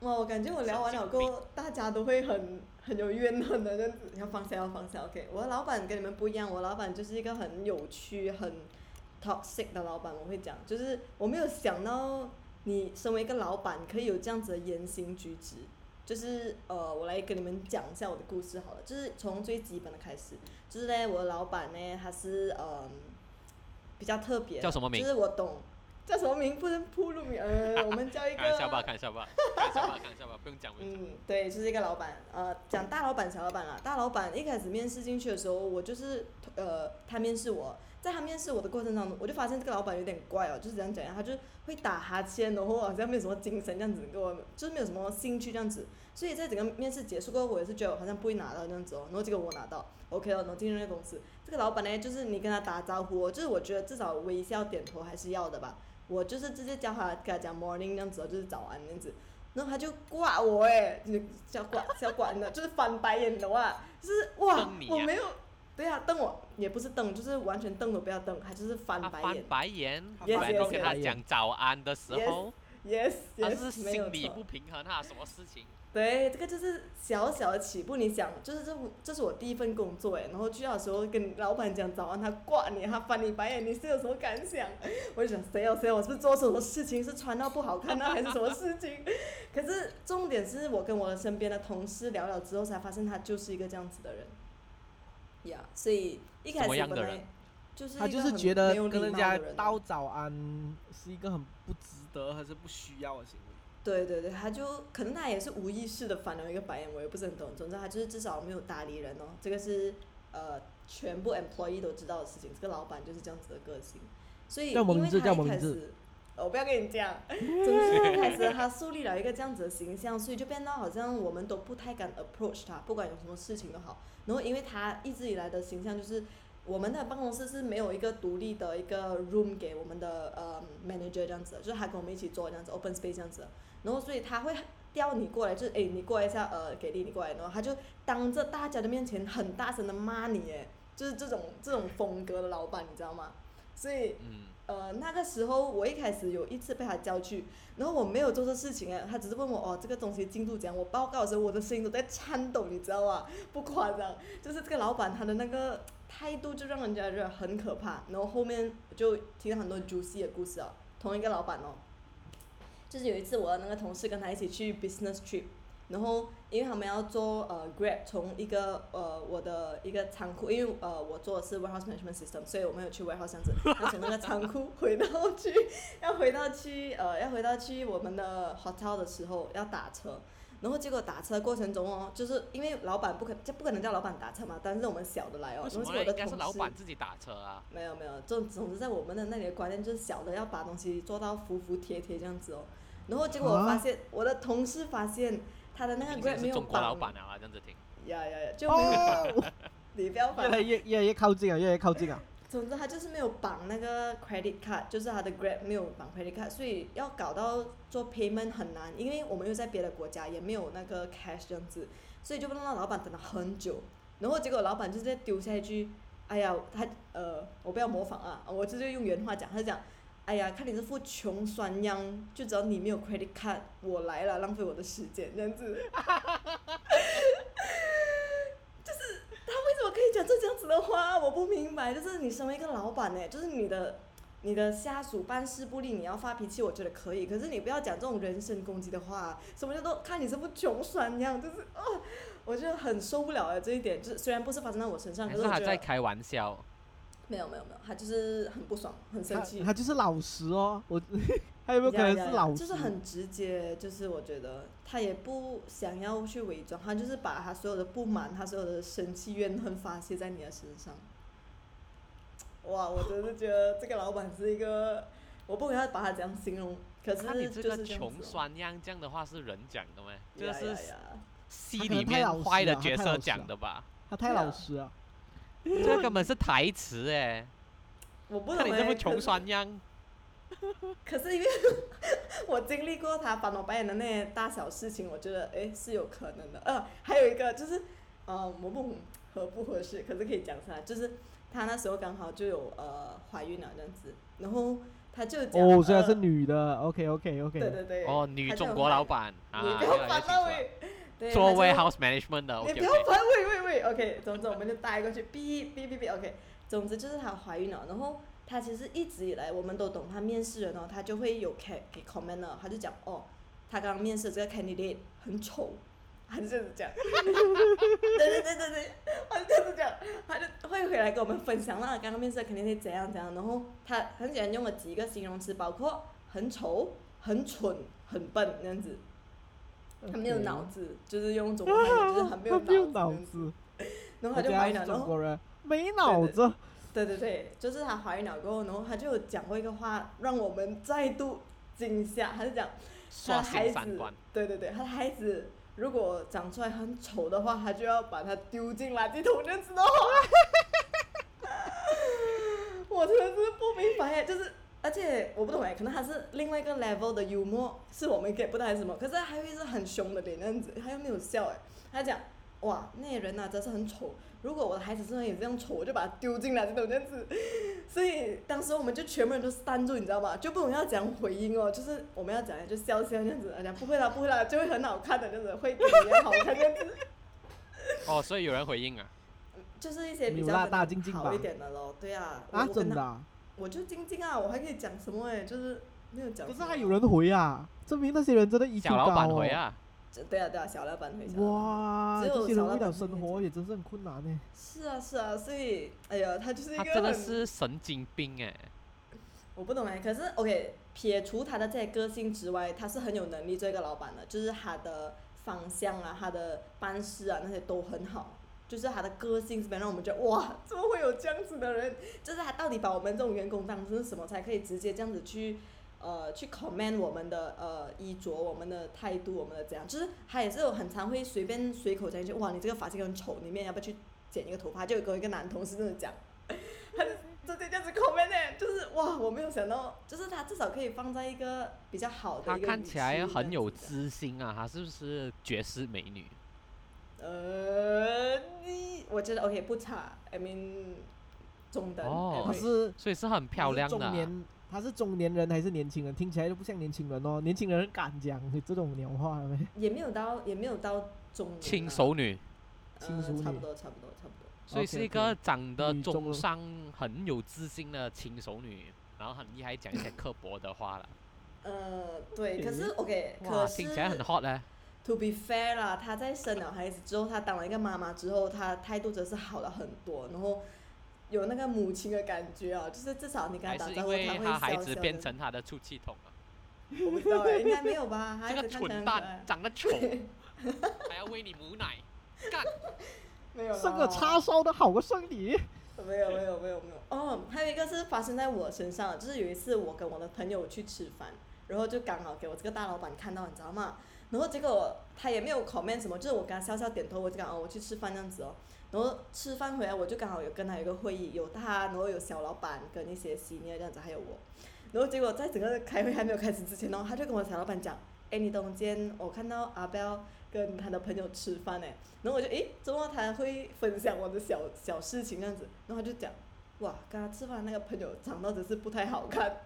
哇，我感觉我聊完了过后，大家都会很很有怨恨的这样子，要放下要放下。OK，我的老板跟你们不一样，我老板就是一个很有趣、很 toxic 的老板，我会讲，就是我没有想到你身为一个老板可以有这样子的言行举止。就是呃，我来跟你们讲一下我的故事好了，就是从最基本的开始，就是呢，我的老板呢，他是嗯比较特别，叫什么名就是我懂叫什么名不能铺路名，呃，我们叫一个看一下吧，看一下吧，看一下吧，看一下吧，不用讲，用讲。嗯，对，就是一个老板，呃，讲大老板、小老板啦。大老板一开始面试进去的时候，我就是呃，他面试我，在他面试我的过程当中，我就发现这个老板有点怪哦，就是这样讲，他就会打哈欠，然后好像没有什么精神这样子，给我就是没有什么兴趣这样子。所以在整个面试结束过后，我也是觉得我好像不会拿到这样子哦，然后结果我拿到，OK 了，然后进入那个公司。这个老板呢，就是你跟他打招呼哦，就是我觉得至少微笑点头还是要的吧。我就是直接叫他跟他讲 morning 那样子哦，就是早安那样子。然后他就挂我哎，就是叫挂叫挂的，就是翻白眼的话，就是哇，啊。我没有，对啊，瞪我也不是瞪，就是完全瞪都不要瞪，他就是翻他翻白眼？白眼然后跟他讲早安的时 Yes, 候，，yes 他 yes，是没有错。心理不平衡他，什么事情？对，这个就是小小的起步。你想，就是这这是我第一份工作哎，然后去到的时候跟老板讲早安，他挂你，他翻你白眼，你是有什么感想？我就想谁哦谁哦，我是不是做什么事情是穿到不好看呢，还是什么事情？可是重点是我跟我的身边的同事聊聊之后，才发现他就是一个这样子的人。呀、所以一开始本来就是他就是觉得没有礼跟人家道早安是一个很不值得还是不需要的行为。对对对，他就可能他也是无意识的翻了一个白眼，我也不是很懂。总之他就是至少没有搭理人哦，这个是呃全部 employee 都知道的事情。这个老板就是这样子的个性，所以因为他一开始，呃我不要跟你讲，总之一开始 他树立了一个这样子的形象，所以就变到好像我们都不太敢 approach 他，不管有什么事情都好。然后因为他一直以来的形象就是。我们的办公室是没有一个独立的一个 room 给我们的呃 manager 这样子，就是他跟我们一起做这样子 open space 这样子的，然后所以他会调你过来，就是诶你过来一下，呃给力你过来，然后他就当着大家的面前很大声的骂你，诶，就是这种这种风格的老板，你知道吗？所以嗯，呃那个时候我一开始有一次被他叫去，然后我没有做这事情诶，他只是问我哦这个东西进度怎样，我报告的时候我的声音都在颤抖，你知道吗？不夸张，就是这个老板他的那个态度就让人家觉得很可怕。然后后面我就听到很多 juicy 的故事哦，同一个老板哦，就是有一次我的那个同事跟他一起去 business trip，然后因为他们要做呃 grab 从一个呃我的一个仓库，因为呃我做的是 warehouse management system，所以我们有去 warehouse 这样子，要从那个仓库回到去，要回到去呃要回到去我们的 hotel 的时候要打车。然后结果打车过程中哦，就是因为老板不可就不可能叫老板打车嘛，但是我们小的来哦，为什么呢？然后是我的同事板自己打车啊。没有没有，总总之在我们的那里的观念就是小的要把东西做到服服帖帖这样子哦。然后结果我啊发现，我的同事发现他的那个没有是中国老绑，板啊，这样子听。呀呀呀，就没有，哦，你不要越来。越越来越靠近啊，越来越靠近啊。总之他就是没有绑那个 credit card，就是他的 Grab 没有绑 credit card，所以要搞到做 payment 很难，因为我们又在别的国家，也没有那个 cash 这样子，所以就让老板等了很久，然后结果老板就直接丢下一句，哎呀，他呃，我不要模仿啊，我直接用原话讲，他就讲，哎呀，看你这副穷酸样，就知道你没有 credit card，我来了，浪费我的时间这样子。就是他为什么可以讲出这样子的话？我不明白。就是你身为一个老板呢，就是你的你的下属办事不力，你要发脾气，我觉得可以。可是你不要讲这种人身攻击的话。什么叫做看你这副穷酸样？就是啊，我觉得很受不了的这一点。就是虽然不是发生在我身上，可是他在开玩笑？没有没有没有，他就是很不爽，很生气。他就是老实哦，我 他有没有可能是老实？就是很直接，就是我觉得他也不想要去伪装，他就是把他所有的不满，他所有的生气、怨恨发泄在你的身上。哇，我真的觉得这个老板是一个，我不知道把他怎样形容，可是看你这个穷酸样，这样的话是人讲的吗？这个是戏里面坏的角色讲的吧？他太老实了。这根本是台词哎！我不懂欸看你这么穷酸样，可是因为我经历过他翻我白眼的那些大小事情，我觉得哎是有可能的。呃，还有一个就是，呃，我不合不合适，可是可以讲出来，就是他那时候刚好就有呃怀孕了这样子，然后他就讲哦，虽然是呃女的，OK OK OK。对对对，哦，女中国老板啊，你不越要烦到来越清楚了。喂，对做 warehouse management 的，OK 你不要。烦，喂喂喂，OK，总之我们就带过去，哔哔哔哔，OK，总之就是她怀孕了，然后她其实一直以来我们都懂，她面试人哦，她就会有给给 comment 的，她就讲哦，她刚刚面试这个 candidate 很丑，他就这样。子讲，对对对对对，他就这样。子讲，他就会回来跟我们分享那刚刚面试的 candidate 怎样怎样，然后他很喜欢用了几个形容词，包括很丑、很蠢、很笨这样子，他没有脑子，就是用中文就是很没有 他没有脑脑子然后他就怀疑了。中国人，没脑子。对对对，就是他怀孕了过后，然后他就有讲过一个话，让我们再度惊吓。他就讲，他的孩子对对对，他的孩子如果长出来很丑的话，他就要把它丢进垃圾桶这样子的话。我真的是不明白，就是而且我不懂哎，可能他是另外一个 level 的幽默，是我们 get 不到还是什么？可是他还会是很凶的脸那样子，他又没有笑哎，他讲哇那些人呐、真是很丑，如果我的孩子身上也这样丑，我就把他丢进垃圾桶这样子。所以当时我们就全部人都 stand 住，你知道吗？就不懂要怎样回应哦，就是我们要讲就笑笑这样子，讲不会啦不会啦，就会很好看的这样子，会比较好看这样子。哦，所以有人回应啊。就是一些比较大静静吧好一点的咯，对啊。我真的啊？我就静静啊，我还可以讲什么哎，就是没有讲。可是还有人回啊，证明那些人真的 EQ 小老板回啊，对啊对啊，小老板回家。哇，只有这些人为了小老板会生活也真是很困难呢。是啊是啊，所以哎呀，他就是一他个很真的是神经病哎。我不懂哎，可是 OK，撇除他的这些个性之外，他是很有能力做一个老板的，就是他的方向啊，他的办事啊那些都很好，就是他的个性这边让我们觉得哇，怎么会有这样子的人？就是他到底把我们这种员工当成什么，才可以直接这样子去呃去 comment 我们的呃衣着、我们的态度、我们的怎样？就是他也是有很常会随便随口讲一句哇，你这个发型很丑，里面要不要去剪一个头发？就有跟一个男同事这样讲，他就直接这样子 comment 呢，就是哇，我没有想到，就是他至少可以放在一个比较好的一个语看起来很有知心啊，他是不是绝世美女？的呃，你我觉得 OK 不差，I mean 中等。哦是所以是很漂亮的中年，他是中年人还是年轻人？听起来就不像年轻人哦。年轻人敢讲这种鸟话了没？也没有到也没有到中年啊轻熟女，呃轻熟女差不多差不多差不多。所以是一个长得中上、很有自信的轻熟女，然后很厉害讲一些刻薄的话了。呃，对，可是诶 OK，哇，可是听起来很 hot 嘞。To be fair 啦，她在生了孩子之后，她当了一个妈妈之后，她态度真是好了很多，然后有那个母亲的感觉啊，就是至少你跟她打招呼，她会为他孩笑笑的。子变成他的出气筒了？我不知道哎，应该没有吧？孩这个子看起来蠢蛋，长得 丑，还要喂你母奶，干！没有了。生个叉烧的好过生你。没有没有没有没有哦，还有一个是发生在我身上，就是有一次我跟我的朋友去吃饭，然后就刚好给我这个大老板看到，你知道吗？然后结果他也没有 comment 什么，就是我跟他笑笑点头，我就讲哦我去吃饭这样子哦。然后吃饭回来我就刚好有跟他有个会议，有他，然后有小老板跟一些新人这样子，还有我。然后结果在整个开会还没有开始之前哦，他就跟我小老板讲，哎，你懂今天我看到阿彪跟他的朋友吃饭哎，然后我就诶，怎么他会分享我的小小事情这样子？然后他就讲，哇，跟他吃饭那个朋友长得只是不太好看，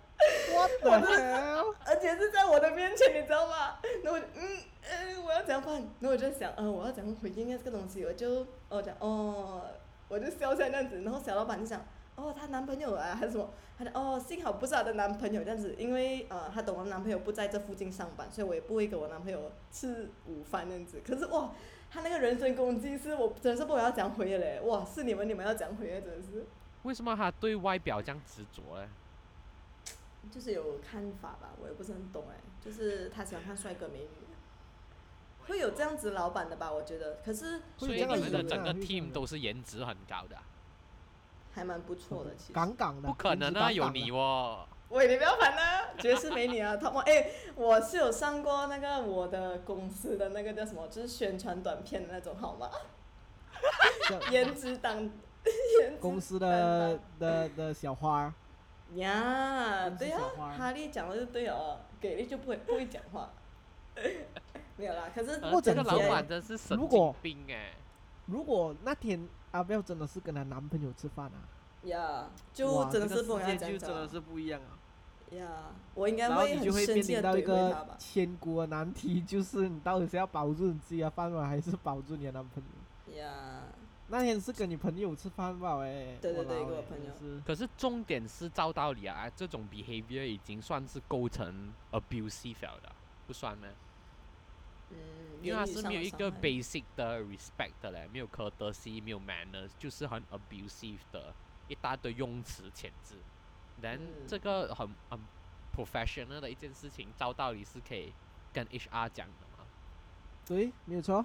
The hell？而且是在我的面前，你知道吗？然后我就嗯嗯，我要怎样办？然后我就想，嗯、我要怎样回应这个东西？我就我讲哦，我就笑笑那样子，然后小老板就想，哦，她男朋友啊还是什么？她讲哦，幸好不是她的男朋友这样子，因为呃，她懂我男朋友不在这附近上班，所以我也不会给我男朋友吃午饭这样子。可是哇，她那个人身攻击是我真的是不知道要讲回的嘞，哇，是你们你们要讲回的，真的是，为什么她对外表这样执着嘞？就是有看法吧，我也不是很懂哎，就是他喜欢看帅哥美女。会有这样子老板的吧？我觉得，可是所以你们的整个 team 都是颜值很高的啊、还蛮不错的，其实。杠杠的，不可能啊，有你哦。喂，你不要烦啊，绝世美女啊，他们哎，我是有上过那个我的公司的那个叫什么，就是宣传短片的那种，好吗？颜值党，颜值公司的的的小花呀，对呀、小花哈利讲的就对哦，给力就不会不会讲话。没有啦，可是呃或者这个老板真是神如果经病哎！如果那天阿彪真的是跟她男朋友吃饭啊，呀，就真的是不跟他世界就真的是不一样啊。呀，我应该然后会很你就会生气的面临到一个吧。千古的难题，就是你到底是要保住你自己的饭碗，还是保住你的男朋友？呀，那天是跟你朋友吃饭吧？哎，对对对跟我朋友可是重点是照道理啊，这种 behavior 已经算是构成 abusive 了的，不算吗？嗯，因为他是没有一个 basic 的 respect 的嘞，没有科德西，没有 manners，就是很 abusive 的一大堆用词遣字。then 嗯这个很很 professional 的一件事情，照道理是可以跟 HR 讲的嘛。对，没有错。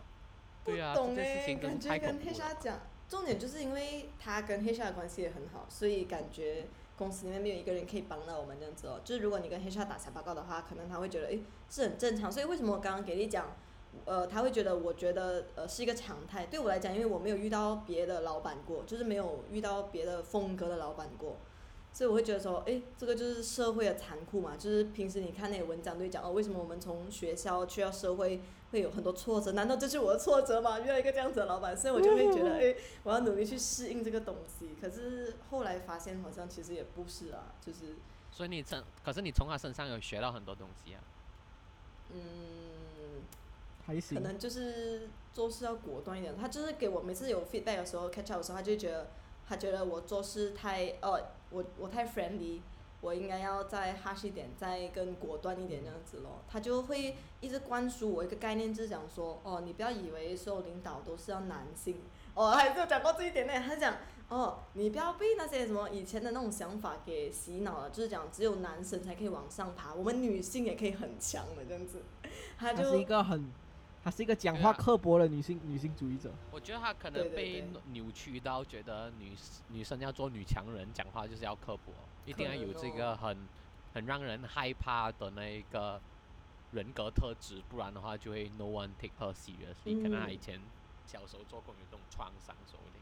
对啊，不懂这件事哎，情感觉跟太恐怖 HR 了。讲，重点就是因为他跟黑沙的关系也很好，所以感觉公司里面没有一个人可以帮到我们这样子哦。就是如果你跟黑沙打小报告的话，可能他会觉得诶是很正常，所以为什么我刚刚给你讲，呃，他会觉得我觉得呃是一个常态。对我来讲，因为我没有遇到别的老板过，就是没有遇到别的风格的老板过。所以我会觉得说，诶，这个就是社会的残酷嘛，就是平时你看那些文章都会讲哦，为什么我们从学校去到社会会有很多挫折？难道这是我的挫折吗？遇到一个这样子的老板，所以我就会觉得，诶，我要努力去适应这个东西。可是后来发现，好像其实也不是啊，就是，所以你从，可是你从他身上有学到很多东西啊。嗯，还行可。能就是做事要果断一点。他就是给我每次有 feedback 的时候，catch up 的时候，他就觉得，他觉得我做事太，呃，我我太 friendly，我应该要再 harsh 一点，再更果断一点这样子咯。他就会一直灌输我一个概念，就是讲说，哦，你不要以为所有领导都是要男性。哦，还是有讲过这一点呢。他讲，哦，你不要被那些什么以前的那种想法给洗脑了，就是讲只有男生才可以往上爬，我们女性也可以很强的这样子。他她就是一个很，她是一个讲话刻薄的女性女性主义者。我觉得他可能被扭曲到，觉得女女生要做女强人，讲话就是要刻薄，一定要有这个很很让人害怕的那一个人格特质，不然的话就会 no one take her seriously。可能以前小时候做过有这种创伤，说不定。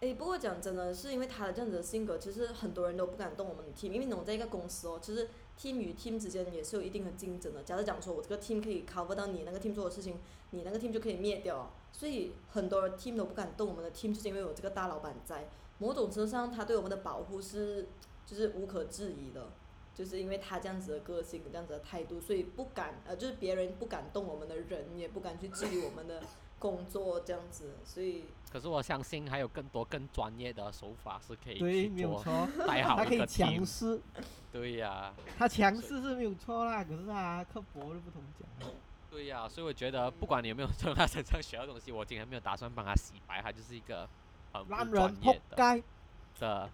诶，不过讲真的，是因为他的这样子的性格，其实很多人都不敢动我们的 team，因为我们在一个公司哦，其实 team 与 team 之间也是有一定的竞争的。假设讲说我这个 team 可以 cover 到你那个 team 做的事情，你那个 team 就可以灭掉，所以很多 team 都不敢动我们的 team，就是因为有这个大老板在。某种程度上，他对我们的保护是就是无可置疑的，就是因为他这样子的个性、这样子的态度，所以不敢呃，就是别人不敢动我们的人，也不敢去质疑我们的工作这样子，所以。可是我相信还有更多更专业的手法是可以对，去没有做错。带好一个她可以强。势，对呀、他强势是没有错啦，可是他刻薄就不同讲。对呀、所以我觉得不管你有没有从他身上学到东西，我今天没有打算帮他洗白，他就是一个很不烂专人扑业的街，的，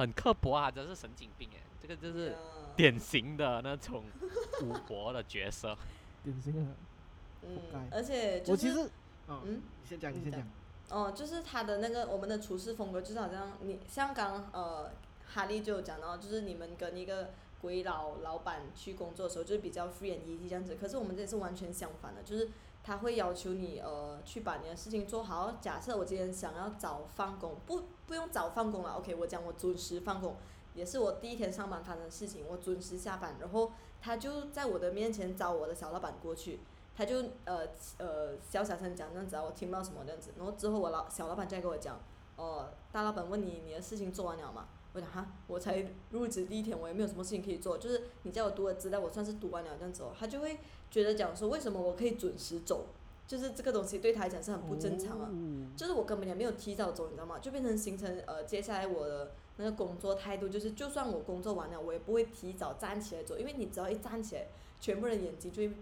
很刻薄啊，真是神经病哎，这个就是典型的那种赌博的角色。典型的。嗯该，而且就是我其实，啊，嗯你先讲，你先讲。哦，就是他的那个我们的处事风格，就是好像你像刚呃哈利就有讲到，就是你们跟一个鬼佬老板去工作的时候，就是比较 free and easy 这样子。可是我们这里是完全相反的，就是他会要求你呃去把你的事情做好。假设我今天想要早放工，不不用早放工了，OK，我讲我准时放工，也是我第一天上班发生的事情，我准时下班，然后他就在我的面前找我的小老板过去。他就呃呃小小声讲这样子啊，我听不到什么这样子。然后之后我老小老板再跟我讲，哦、大老板问你你的事情做完了吗？我讲哈，我才入职第一天，我也没有什么事情可以做，就是你叫我读的资料，我算是读完了这样子哦。他就会觉得讲说，为什么我可以准时走？就是这个东西对他来讲是很不正常啊。哦就是我根本也没有提早走，你知道吗？就变成形成呃，接下来我的那个工作态度就是，就算我工作完了，我也不会提早站起来走，因为你只要一站起来，全部人眼睛就会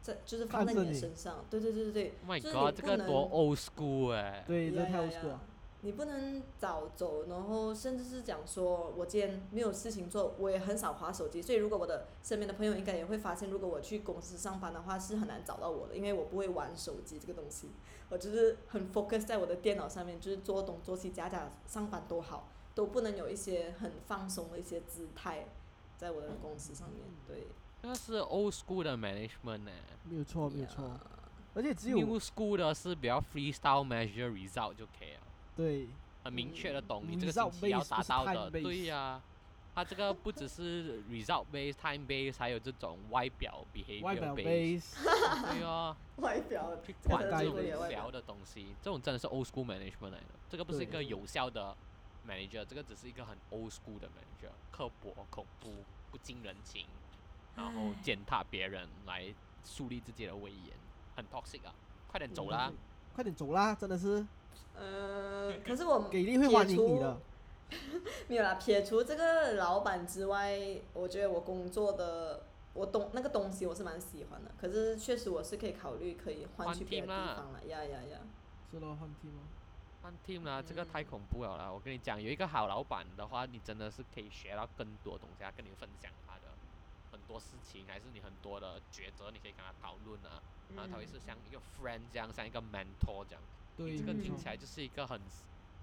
在就是放在你的身上。对对对对对，Oh 就是你不能这个多 old school 哎、对，这太 old school。你不能早走，然后甚至是讲说，我今天没有事情做，我也很少划手机，所以如果我的身边的朋友应该也会发现，如果我去公司上班的话，是很难找到我的，因为我不会玩手机这个东西，我就是很 focus 在我的电脑上面，就是做东做西，假假上班都好，都不能有一些很放松的一些姿态，在我的公司上面，对。那是 old school 的 management 呢、没有错，没有错。呀而且只有 New school 的是比较 freestyle measure result 就可以了，对很明确的嗯懂你这个星期要达到的。对呀、它这个 不只是 result based、time based，还有这种外表 behavior 外表 based。base，对哦，外表去这个管这种无聊的东西，这种真的是 old school management 来的。这个不是一个有效的 manager，这个只是一个很 old school 的 manager，刻薄、恐怖、不近人情，然后践踏别人来树立自己的威严，很 toxic 啊！快点走啦！快点走啦，真的是。呃，呃，可是我给力会欢迎你的。没有啦，撇除这个老板之外，我觉得我工作的我东那个东西我是蛮喜欢的。可是确实我是可以考虑可以换换去别的地啦方了，呀呀呀！是咯，换 team 吗。换 team 啦，这个嗯太恐怖了啦！我跟你讲，有一个好老板的话，你真的是可以学到更多东西，他跟你分享他的很多事情，还是你很多的抉择，你可以跟他讨论啊。然后他会是像一个 friend 这样，像一个 mentor 这样。对，这个听起来就是一个很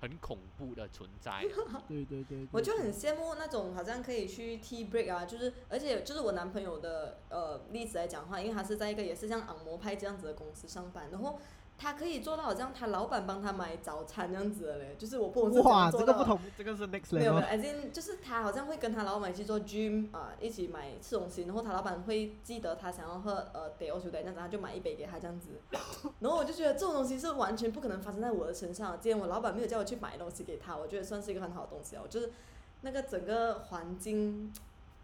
很恐怖的存在。对对对。我就很羡慕那种好像可以去 tea break 啊，就是而且就是我男朋友的呃例子来讲的话，因为他是在一个也是像昂摩派这样子的公司上班，然后他可以做到好像他老板帮他买早餐这样子的嘞，就是我不懂哇，这个不同，这个是 next level。没有而且就是他好像会跟他老板去做 gym 啊、一起买吃东西，然后他老板会记得他想要喝呃 d e o 酒的这样子，他就买一杯给他这样子。然后我就觉得这种东西是完全不可能发生在我的身上。既然我老板没有叫我去买东西给他，我觉得算是一个很好的东西啊。就是那个整个环境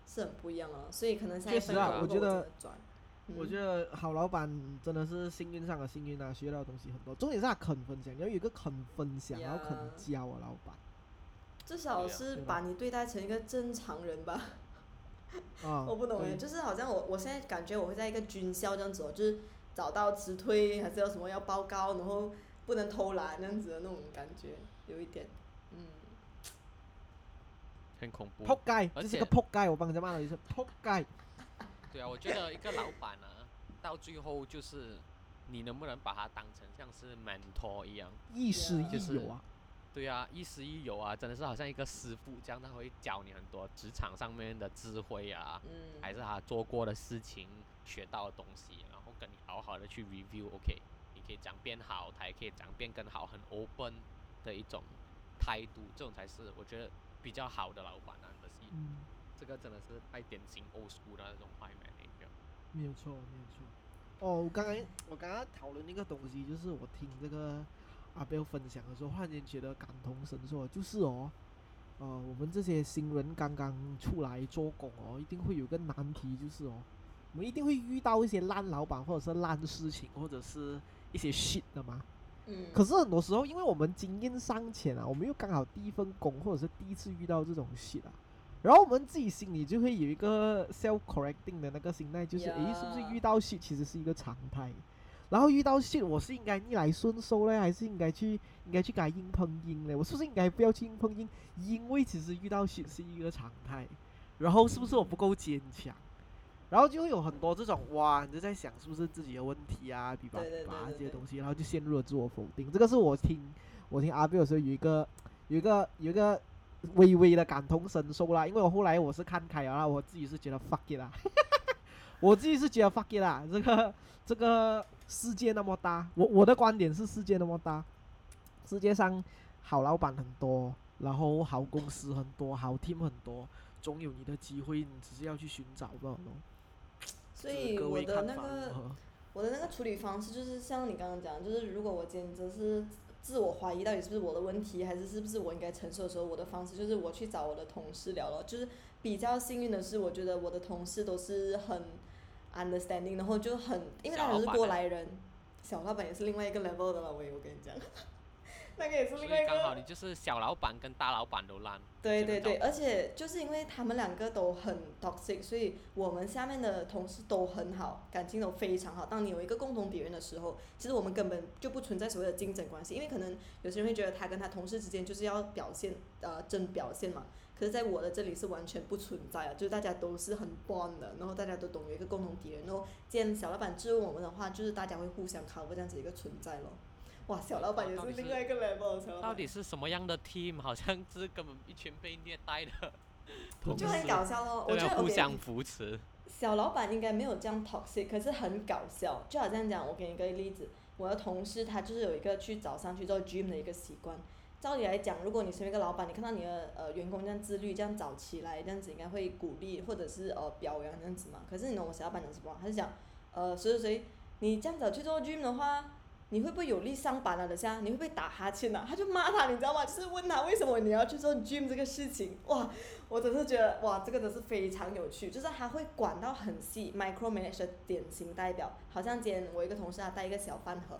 是很不一样哦，所以可能下一份工作我觉得真的转。我嗯觉得好老板真的是幸运上的幸运啊，学到的东西很多。重点是他肯分享，要有一个肯分享，然后肯教啊，老板。至少是把你对待成一个正常人吧。啊，我不懂哎，就是好像我我现在感觉我会在一个军校这样子哦，就是找到迟退，还是有什么要报告，然后不能偷懒这样子的那种感觉，有一点，嗯，很恐怖。扑街，这是个扑街，我帮人家骂了一声扑街。对啊，我觉得一个老板啊，到最后就是你能不能把他当成像是 mentor 一样？亦师亦友啊，对啊，亦师亦友啊，真的是好像一个师傅这样，他会教你很多职场上面的智慧啊，嗯，还是他做过的事情学到的东西，然后跟你好好的去 review，OK，、你可以讲变好，他也可以讲变更好，很 open 的一种态度，这种才是我觉得比较好的老板啊，可惜嗯，这个真的是太典型 old school 的那种坏 manager。没有错，没有错。哦，我刚刚我刚刚讨论那个东西，就是我听这个阿彪分享的时候，忽然间觉得感同身受，就是哦，呃，我们这些新人刚刚出来做工哦，一定会有个难题，就是哦，我们一定会遇到一些烂老板，或者是烂事情，或者是一些 shit 的嘛。嗯，可是很多时候，因为我们经验尚浅啊，我们又刚好第一份工，或者是第一次遇到这种 shit 啊，然后我们自己心里就会有一个 self correcting 的那个心态，就是诶，是不是遇到 shit 其实是一个常态？然后遇到 shit，我是应该逆来顺受嘞，还是应该去应该去给他硬碰硬嘞？我是不是应该不要去硬碰硬？因为其实遇到 shit 是一个常态，然后是不是我不够坚强？然后就会有很多这种哇，你就在想是不是自己的问题啊，比吧对对比吧对对对这些东西，然后就陷入了自我否定。这个是我听我听阿贝的时候有一个有一个有一个微微的感同身受啦，因为我后来我是看开了啦，我自己是觉得 fuck it 啦，我自己是觉得 fuck it 啦，这个这个世界那么大，我我的观点是世界那么大，世界上好老板很多，然后好公司很多，好 team 很多，总有你的机会，你只是要去寻找罢了。所以我的那个我的那个处理方式就是像你刚刚讲，就是如果我今天真是自我怀疑到底是不是我的问题，还是是不是我应该承受的时候，我的方式就是我去找我的同事聊了。就是比较幸运的是，我觉得我的同事都是很 understanding，然后就很因为他们是过来人，小老板也是另外一个 level 的了，我也我跟你讲，那个也是所另外一个。以刚好你就是小老板跟大老板都烂。对对对，而且就是因为他们两个都很 toxic，所以我们下面的同事都很好，感情都非常好。当你有一个共同敌人的时候，其实我们根本就不存在所谓的竞争关系，因为可能有些人会觉得他跟他同事之间就是要表现呃真表现嘛。可是在我的这里是完全不存在啊，就是大家都是很 bond 的，然后大家都懂有一个共同敌人，然后既然小老板质问我们的话，就是大家会互相 cover 这样子一个存在咯。哇，小老板也是另外一个 level，到底是什么样的 team？好像是根本一群被虐待的同就很搞笑咯。我都觉得互相扶持。小老板应该没有这样 toxic，可是很搞笑。就好像讲，我给你一个例子，我的同事他就是有一个去早上去做 gym 的一个习惯。照理来讲，如果你身为一个老板，你看到你的呃员工这样自律，这样早起来，这样子应该会鼓励或者是呃表扬这样子嘛。可是你懂我小老板讲什么吗？他是讲，呃谁谁谁，你这样早去做 gym 的话，你会不会有力上班啊？等下你会不会打哈欠啊？他就骂他，你知道吗？就是问他为什么你要去做 gym 这个事情，哇！我真是觉得哇，这个真是非常有趣，就是他会管到很细，micro manage 的典型代表。好像今天我一个同事他带一个小饭盒，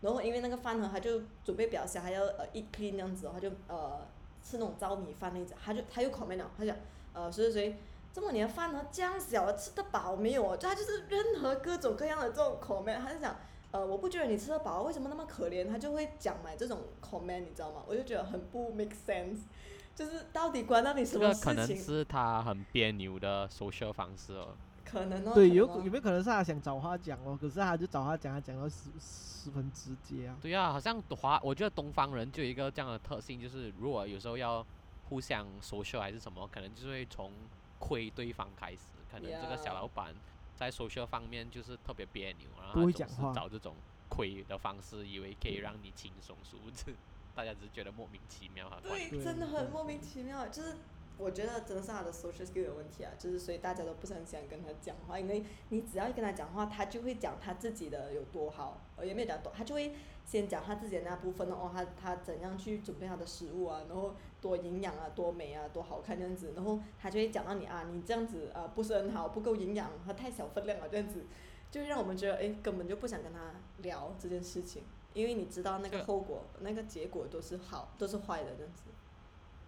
然后因为那个饭盒他就准备比较小，还要呃一批那样子哦，他就呃吃那种糙米饭那种，他就他又 comment 了，他讲呃谁谁谁，这么你的饭盒这样小，吃得饱没有哦？就他就是任何各种各样的这种 comment，他就讲。呃，我不觉得你吃得饱，为什么那么可怜？他就会讲买这种 comment，你知道吗？我就觉得很不 make sense，就是到底关到你什么事这个可能？是他很别扭的 social 方式哦。可能哦。对，有有没有可能是他想找话讲哦？可是他就找话讲，他讲到十十分直接啊。对啊，好像华，我觉得东方人就有一个这样的特性，就是如果有时候要互相 social 还是什么，可能就是会从亏对方开始。可能这个小老板在 social 方面就是特别别扭，然后他总是会讲找这种亏的方式，以为可以让你轻松，殊不知大家只是觉得莫名其妙哈。对，对真的很莫名其妙，就是我觉得真的是他的 social skill 有问题啊，就是所以大家都不是很想跟他讲话，因为你只要一跟他讲话，他就会讲他自己的有多好，呃也没有讲多，他就会先讲他自己的那部分哦，他他怎样去准备他的食物啊，然后多营养啊，多美啊，多好看这样子，然后他就会讲到你啊，你这样子啊不是很好，不够营养，他太小分量了这样子，就让我们觉得诶根本就不想跟他聊这件事情，因为你知道那个后果，那个结果都是好，都是坏的这样子。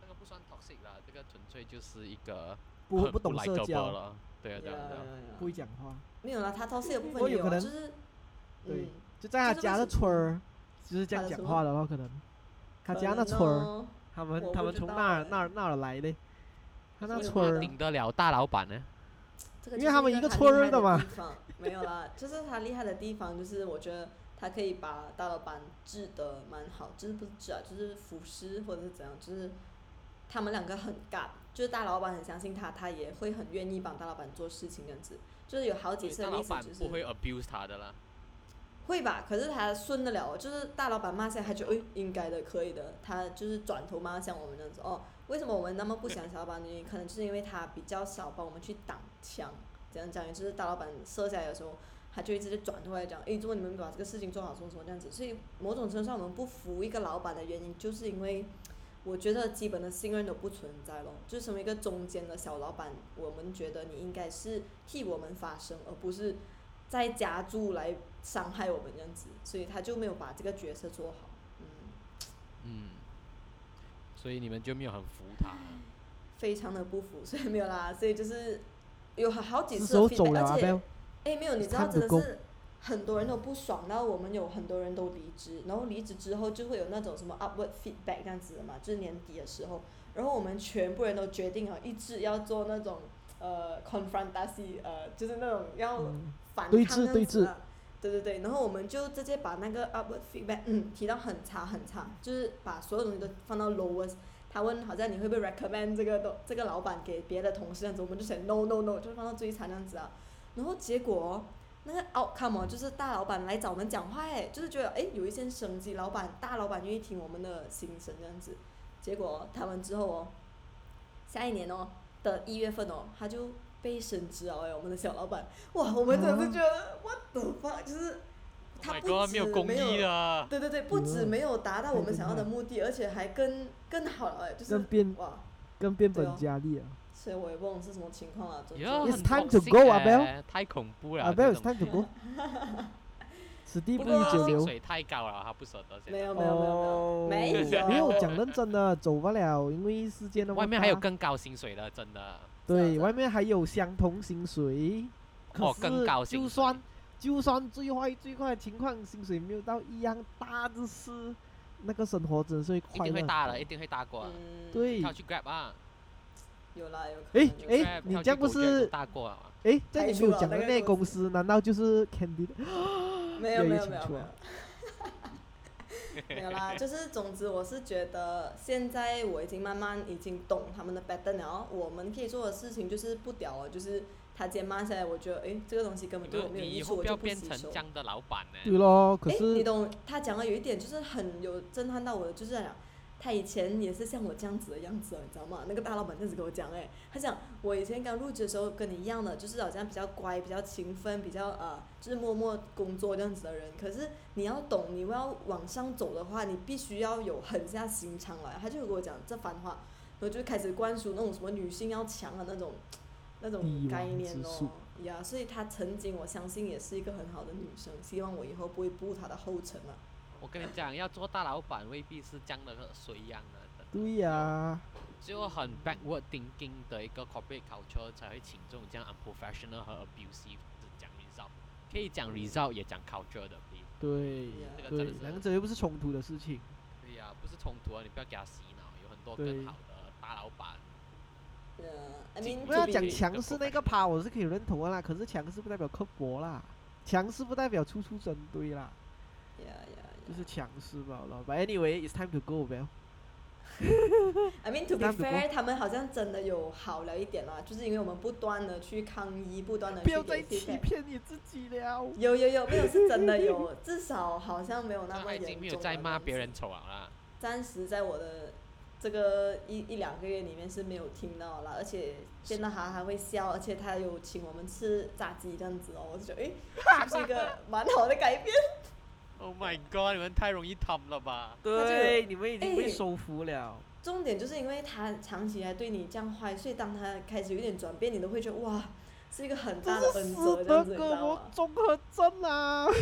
那个不算 toxic 啦，这个纯粹就是一个不很不懂社交，了。对啊，对啊，对啊。不会讲话，没有啦，他倒是有部分有啊，我有可能就是，对嗯，就在他家的村儿，就是这样讲话的话，可能他家那村儿，哦他们他们从那儿欸那儿那儿来的，他那村儿么顶得了大老板呢？这个因为他们一个村儿的的嘛没有啦，就是他厉害的地方，就是我觉得他可以把大老板治的蛮好，就是不是治啊，就是服侍或者是怎样，就是他们两个很尬，就是大老板很相信他，他也会很愿意帮大老板做事情这样子，就是有好几次大老板的例子就是不会 abuse 他的啦。会吧，可是他顺得了，就是大老板骂下来，他就诶应该的，可以的，他就是转头骂向我们这样子哦。为什么我们那么不喜欢小老板？呢可能就是因为他比较少帮我们去挡枪，这样讲，就是大老板射下来的时候，他就一直就转过来讲，诶，如果你们把这个事情做好，什么什么这样子。所以某种程度上，我们不服一个老板的原因，就是因为我觉得基本的信任都不存在咯。就身为一个中间的小老板，我们觉得你应该是替我们发声，而不是在家住来伤害我们这样子，所以他就没有把这个角色做好。嗯，嗯，所以你们就没有很服他。非常的不服，所以没有啦，所以就是有好好几次而且哎，没有，你知道真的是很多人都不爽，然后我们有很多人都离职，然后离职之后就会有那种什么 upward feedback 这样子的嘛，就是年底的时候，然后我们全部人都决定了一致要做那种呃 confrontasi，呃，就是那种要嗯反抗对这样峙对峙子啊。对对对，然后我们就直接把那个 upward feedback 嗯提到很差很差，就是把所有东西都放到 lowest。他问好像你会不会 recommend 这个都这个老板给别的同事这样子，我们就选 no no no，就是放到最惨这样子啊。然后结果那个 outcome，就是大老板来找我们讲话哎，就是觉得哎有一线生机，老板大老板愿意听我们的心声这样子。结果谈完之后哦，下一年哦的一月份哦，他就被升职了哎，我们的小老板，哇，我们真的是觉得 what the fuck，就是 Oh 他不止没有公益的。对对对，不止嗯没有达到我们想要的目的，而且还更更好了哎，就是更变哇，更变本加厉啊！所以我也不懂是什么情况啊，总之，It's time to go，阿欸太恐怖了。啊，不要这 it's time to go，此地不宜久留。薪水太高了，他不舍得。没有没有没有哦，没有没有没有讲认真的，走不了，因为世界那么外面还有大更高薪水的，真的。对，外面还有相同薪水，可是就算就算最坏最坏的情况，薪水没有到一样大，就是那个生活真是快乐。定会大的，一定会大过。嗯，对，跳去 Grab 啊有啦有可诶能有诶，Grab 跳去你这样不是大过了嘛？诶，在你没有讲的那公公司，难道就是 Candy？没有越没有没有没有啦，就是总之我是觉得现在我已经慢慢已经懂他们的 pattern 了，我们可以做的事情就是不屌了，就是他今天骂下来，我觉得诶这个东西根本对我没有你以益处，我就不吸收成这。样的老板呢。对咯，可是，你懂他讲的有一点就是很有震撼到我的，就是讲他以前也是像我这样子的样子哦，你知道吗？那个大老板这样子跟我讲，哎，他讲我以前刚入职的时候跟你一样的，就是好像比较乖、比较勤奋、比较呃，就是默默工作这样子的人。可是你要懂，你要往上走的话，你必须要有狠下心肠来。他就跟我讲这番话，然后就开始灌输那种什么女性要强的那种那种概念哦。呀所以她曾经我相信也是一个很好的女生，希望我以后不会步她的后尘啊。我跟你讲，要做大老板未必是这样的水样的。对呀、就很 backward thinking 的一个 corporate culture 才会请这种这样 unprofessional 和 abusive 的讲 result，可以讲 result 也讲 culture 的，对对这个真的，是两者又不是冲突的事情。对呀、不是冲突啊，你不要给他洗脑，有很多更好的大老板。Mean 不要讲强势那个趴，我是可以认同的啦。可是强势不代表刻薄啦，强势不代表处处针对啦就是强势吧了。But anyway, it's time to go, well. I mean to be fair，他们好像真的有好了一点啦，就是因为我们不断的去抗议，不断的去不要再欺。骗你自己了。有有有，没有是真的有，至少好像没有那么严重。经没有在骂别人。丑啊啦。暂时在我的这个一一两个月里面是没有听到了，而且见到他还会笑，而且他有请我们吃炸鸡这样子哦，我就觉得诶，是不是一个蛮好的改变？Oh my god！你们太容易躺了吧？对，你们已经被哎收服了。重点就是因为他长期以来对你这样坏，所以当他开始有点转变，你都会觉得哇，是一个很大的恩泽这样子，你知德哥道吗？综合症啊！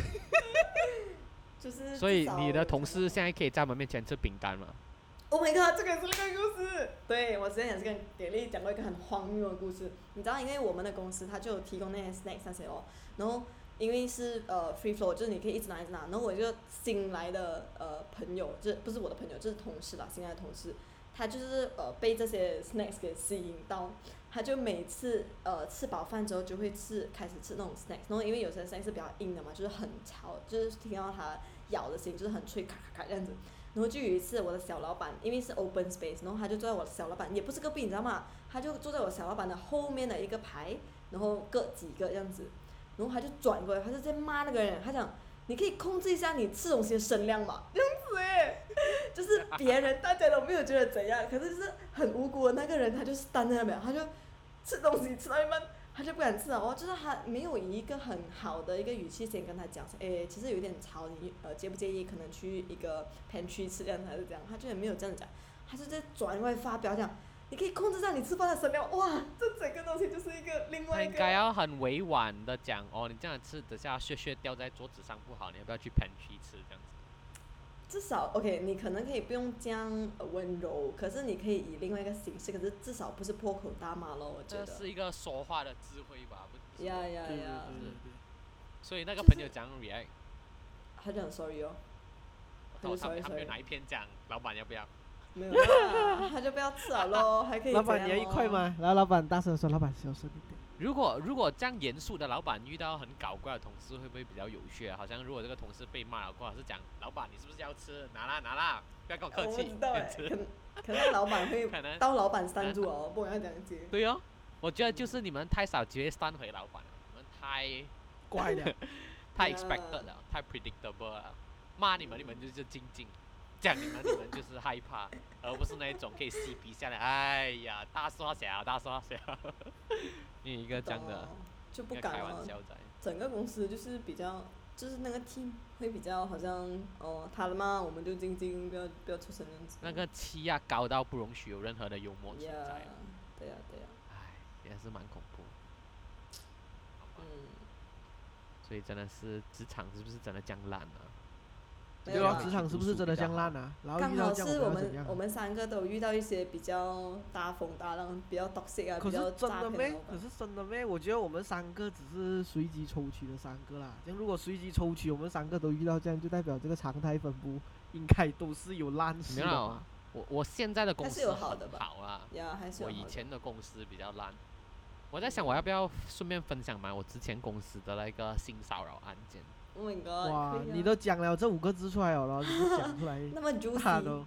就是所以你的同事现在可以在我们面前吃饼干吗？Oh my god，这个是另一个故事。对，我之前也是跟给丽讲过一个很荒谬的故事。你知道，因为我们的公司它就有提供那些 snacks 那些哦，然后因为是呃 free flow，就是你可以一直拿一直拿。然后我一个新来的呃朋友，就不是我的朋友，就是同事啦，新来的同事，他就是呃被这些 snacks 给吸引到，他就每次呃吃饱饭之后就会吃开始吃那种 snacks，然后因为有些 snacks 是比较硬的嘛，就是很吵，就是听到它咬的声音就是很脆，咔咔咔这样子。然后就有一次，我的小老板因为是 open space，然后他就坐在我的小老板，也不是隔壁，你知道吗？他就坐在我小老板的后面的一个排，然后各几个这样子，然后他就转过来，他就在骂那个人，他讲你可以控制一下你吃东西的声量嘛，这样子诶，就是别人大家都没有觉得怎样，可是就是很无辜的那个人，他就是站在那边，他就吃东西吃到一半。他就不敢吃了哦，就是他没有以一个很好的一个语气先跟他讲说，诶，其实有点吵，你呃介不介意可能去一个 pantry 吃这样子还是这样？他就也没有这样讲，他就在转过来发表讲，你可以控制下你吃饭的声量，哇，这整个东西就是一个另外一个。应该要很委婉的讲哦，你这样吃，等下屑屑掉在桌子上不好，你要不要去 pantry 吃这样子？至少 OK，你可能可以不用这样呃温柔，可是你可以以另外一个形式，可是至少不是破口大骂咯，我觉得。这是一个说话的智慧吧？不不是呀呀呀。所以那个朋友讲 react，他就很 sorry 哦，他就哦，他 sorry 们他们有哪一篇讲老板要不要？没有啦，他就不要吃了喽，还可以老板，你要一块吗？然后，老板大声地说，老板小声一点。如果如果这样严肃的老板遇到很搞怪的同事，会不会比较有趣啊？好像如果这个同事被骂了过后，是讲老板你是不是要吃？拿啦拿啦，不要跟我客气，知道哎，吃可能 可能老板会可能到老板 stand 住哦，不然要这样接。对哦，我觉得就是你们太少机会 stand 回老板了，你们太怪了，太 expected 了，太 predictable 了。骂你们，你们就是静静；讲你们，你们就是害怕，而不是那一种可以嬉皮笑脸。哎呀，大说小，大说小，你一个这样的就不敢哦玩。整个公司就是比较，就是那个 team 会比较好像哦，他的嘛，我们就静静，不要不要出声。那个气压高到不容许有任何的幽默存呀在，，对呀对呀，唉，也是蛮恐怖。嗯，所以真的是职场是不是真的这样烂啊？对啊，没有职场是不是真的这样烂啊？然后刚遇到这样好是我我们我们三个都遇到一些比较大风大浪、比较 toxic 啊、可是比较真的咩诈骗的老？板。可是真的咩？我觉得我们三个只是随机抽取的三个啦。这样如果随机抽取，我们三个都遇到这样，就代表这个常态分布应该都是有烂事的没有啦嘛。我我现在的公还是司有好的吧好啊。呀，还是有我以前的公司比较烂。我在想，我要不要顺便分享嘛？我之前公司的那个性骚扰案件。，Oh my god，哇，啊你都讲了这五个字出来了然后，你不讲出来，那么大 juicy，都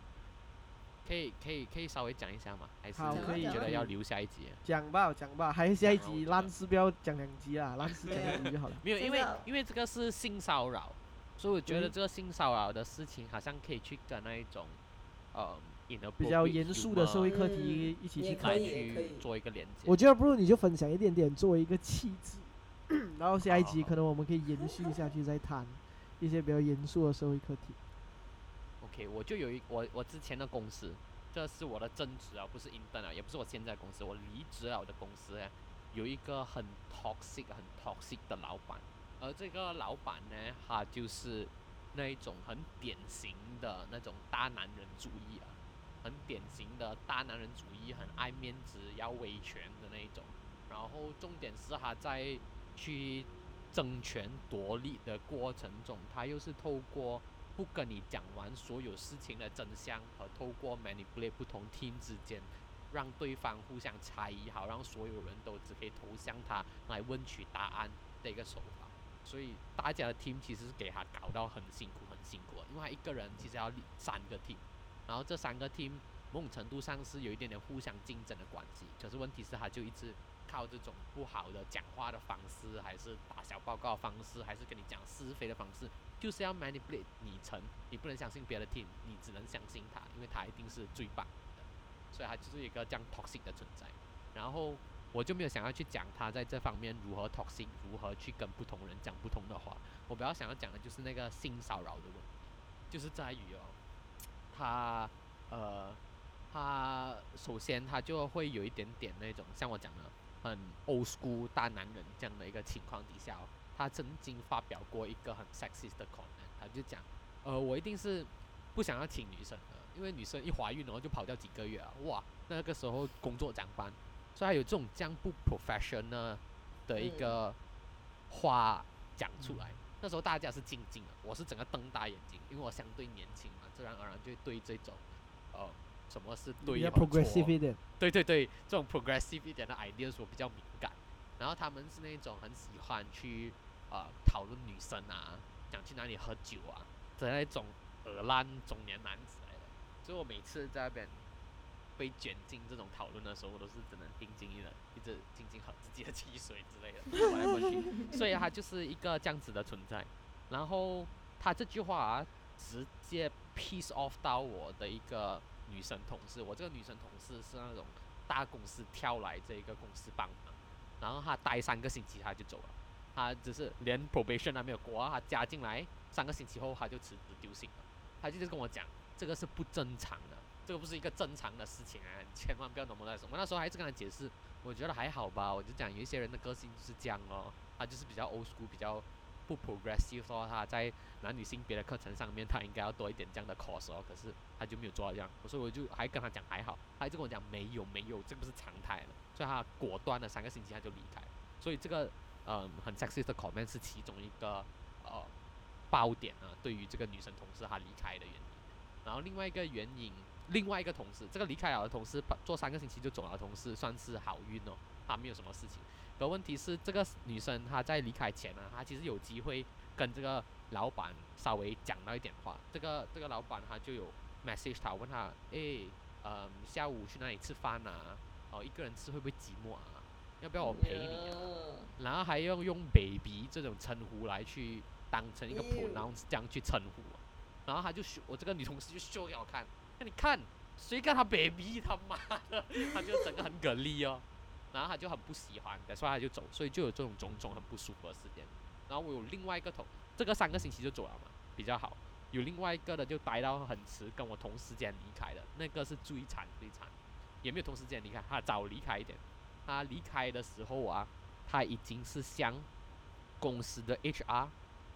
可以可以可以稍微讲一下吗？还是好可以觉得要留下一集？讲吧讲吧，还是下一集烂事不要讲两集啦，烂事讲一集就好了。没有，因为因为这个是性骚扰，所以我觉得嗯这个性骚扰的事情好像可以去跟那一种呃比较严肃的社会课题一起去看也可以。也可去做一个连接。我觉得不如你就分享一点点作为一个气质，然后下一集可能我们可以延续下去再谈一些比较严肃的社会课题。OK，我就有一我我之前的公司，这是我的正职啊，不是 intern 啊，也不是我现在公司，我离职了我的公司呢，有一个很 toxic 很 toxic 的老板，而这个老板呢，他就是那一种很典型的那种大男人主义啊，很典型的大男人主义，很爱面子、要维权的那一种。然后重点是他在去争权夺利的过程中，他又是透过不跟你讲完所有事情的真相，和透过 manipulate 不同 team 之间，让对方互相猜疑，好让所有人都只可以投向他来问取答案的一个手法。所以大家的 team 其实是给他搞到很辛苦、很辛苦，因为他一个人其实要三个 team，然后这三个 team 某种程度上是有一点点互相竞争的关系。可是问题是，他就一直靠这种不好的讲话的方式，还是打小报告方式，还是跟你讲是非的方式，就是要 manipulate 你成，你不能相信别的 team，你只能相信他，因为他一定是最棒的，所以他就是一个这样 toxic 的存在。然后我就没有想要去讲他在这方面如何 toxic，如何去跟不同人讲不同的话。我比较想要讲的就是那个性骚扰的问题，就是在于哦，他呃，他首先他就会有一点点那种像我讲的很 old school 大男人这样的一个情况底下哦，他曾经发表过一个很 sexist 的 comment，他就讲，呃，我一定是不想要请女生的，因为女生一怀孕然后就跑掉几个月啊，哇，那个时候工作长班，所以他有这种这样不 professional 的一个话讲出来。那时候大家是静静的，我是整个瞪大眼睛，因为我相对年轻嘛，自然而然就对这种，呃，什么是对比较和错 progressive 一点。对对对，这种 progressive 一点的 ideas 我比较敏感。然后他们是那种很喜欢去呃讨论女生啊，想去哪里喝酒啊的那种耳烂中年男子来的。所以我每次在那边被卷进这种讨论的时候，我都是只能定睛一人，一直静静喝自己的汽水之类的，过来过去。所以他就是一个这样子的存在。然后他这句话啊，直接 piece off 到我的一个女生同事。我这个女生同事是那种大公司跳来这个公司帮忙，然后她待三个星期她就走了，她只是连 probation 还没有过，她加进来三个星期后她就辞职丢信了，她就是跟我讲这个是不正常的，这个不是一个正常的事情啊，千万不要那么那什么。那时候还是跟她解释，我觉得还好吧，我就讲有一些人的个性就是这样哦，他就是比较 old school，比较不 progressive，说他在男女性别的课程上面他应该要多一点这样的 course 哦，可是他就没有做到这样，所以我就还跟他讲还好，他一直跟我讲没有没有，这个是常态了，所以他果断的三个星期他就离开，所以这个嗯很 sexist 的 comment 是其中一个呃爆点啊，对于这个女生同事她离开的原因，然后另外一个原因，另外一个同事，这个离开了的同事做三个星期就走了同事算是好运哦，他没有什么事情。可问题是，这个女生她在离开前呢，她其实有机会跟这个老板稍微讲到一点话。这个这个老板他就有 message 她，问她，诶，嗯，下午去哪里吃饭啊？哦，一个人吃会不会寂寞啊？要不要我陪你啊？然后还要用 baby 这种称呼来去当成一个 Ew pronounce 这样去称呼我。然后他就秀，我这个女同事就秀给我看，那你看谁跟他 baby 他妈的，他就整个很给力哦。然后他就很不喜欢，所以他就走，所以就有这种种种很不舒服的事件。然后我有另外一个同，这个三个星期就走了嘛，比较好。有另外一个的就待到很迟，跟我同时间离开的，那个是最惨最惨，也没有同时间离开，他早离开一点。他离开的时候啊，他已经是向公司的 HR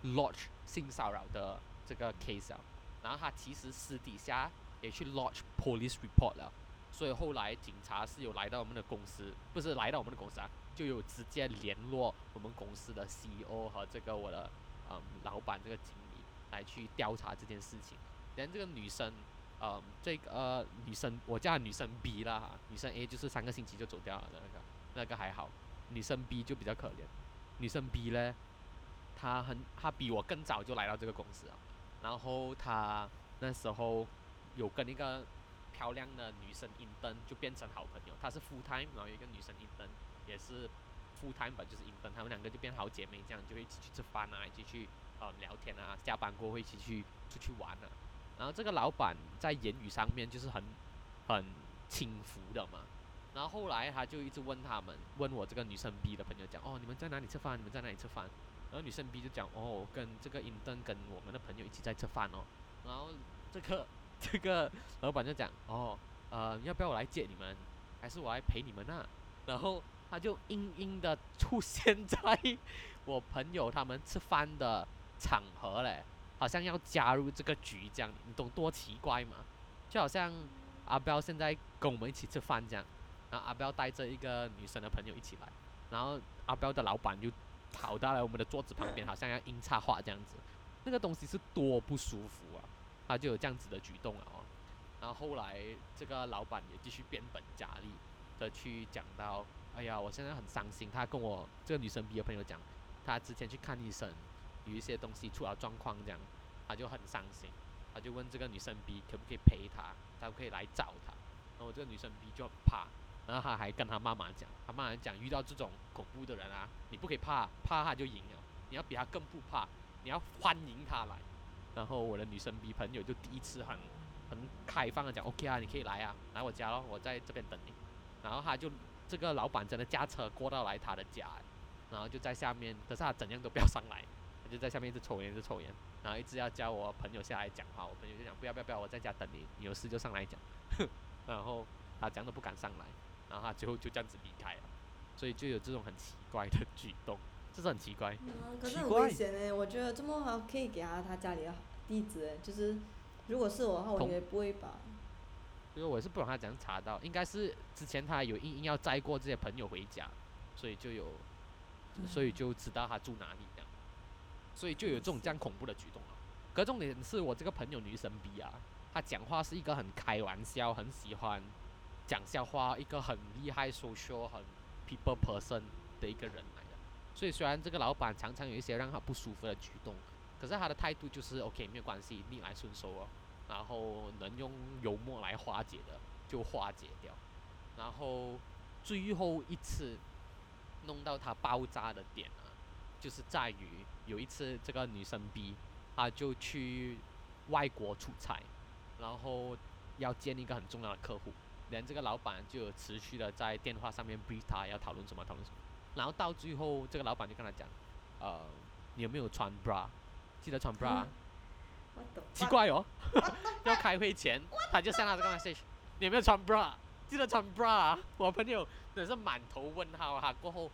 lodge 性骚扰的这个 case 了，然后他其实私底下也去 lodge police report 了。所以后来警察是有来到我们的公司，不是来到我们的公司啊，就有直接联络我们公司的 CEO 和这个我的嗯老板这个经理来去调查这件事情。连这个女生，嗯，这个、呃、女生我叫女生 B 啦，女生 A 就是三个星期就走掉了的那个，那个还好，女生 B 就比较可怜。女生 B 呢，她很她比我更早就来到这个公司啊，然后她那时候有跟一个漂亮的女生银灯就变成好朋友，她是 full time，然后有一个女生银灯也是 full time 吧，就是 intern，她们两个就变好姐妹，这样就会一起去吃饭啊，一起去呃聊天啊，下班过后会一起去出去玩啊。然后这个老板在言语上面就是很很轻浮的嘛，然后后来他就一直问他们，问我这个女生 B 的朋友讲，哦，你们在哪里吃饭？你们在哪里吃饭？然后女生 B 就讲，哦，跟这个银灯跟我们的朋友一起在吃饭哦。然后这个 这个老板就讲，哦，呃，要不要我来接你们，还是我来陪你们啊？然后他就硬硬的出现在我朋友他们吃饭的场合嘞，好像要加入这个局这样，你懂多奇怪吗？就好像阿彪现在跟我们一起吃饭这样，然后阿彪带着一个女生的朋友一起来，然后阿彪的老板就跑到了我们的桌子旁边，好像要硬插话这样子，那个东西是多不舒服！他就有这样子的举动了哦。然后后来这个老板也继续变本加厉的去讲到，哎呀，我现在很伤心。他跟我这个女生 B 的朋友讲，他之前去看医生，有一些东西出了状况这样，他就很伤心。他就问这个女生 B 可不可以陪他，他可不可以来找他。然后这个女生 B 就很怕，然后他还跟他妈妈讲，他妈妈讲遇到这种恐怖的人啊，你不可以怕，怕他就赢了，你要比他更不怕，你要欢迎他来。然后我的女生 B 朋友就第一次很很开放的讲，OK 啊，你可以来啊，来我家咯，我在这边等你。然后他就这个老板真的驾车过到来他的家，然后就在下面，可是他怎样都不要上来，他就在下面一直抽烟，一直抽烟，然后一直要叫我朋友下来讲话。我朋友就讲不要不要不要，我在家等你，你有事就上来讲。然后他讲都不敢上来，然后他最后就这样子离开了。所以就有这种很奇怪的举动，这是很奇怪。嗯，可是很危险呢。我觉得这么好可以给他他家里啊地址诶，就是如果是我的话，我同应该不会吧。因为我是不懂他怎样查到，应该是之前他有硬硬要载过这些朋友回家，所以就有，所以就知道他住哪里这样，所以就有这种这样恐怖的举动了。可重点是我这个朋友女生逼啊，她讲话是一个很开玩笑，很喜欢讲笑话，一个很厉害 social 很 people person 的一个人来的。所以虽然这个老板常常有一些让他不舒服的举动，可是他的态度就是 OK 没有关系，逆来顺受哦。然后能用幽默来化解的就化解掉，然后最后一次弄到他爆炸的点啊，就是在于有一次这个女生 B，她就去外国出差，然后要见一个很重要的客户，连这个老板就持续的在电话上面逼她要讨论什么讨论什么，然后到最后这个老板就跟他讲，呃，你有没有穿 bra？记得穿 bra 啊。What 奇怪哦，要开会前他就向他这个 message，你有没有穿 bra？记得穿 bra 啊！我朋友真是满头问号啊！过后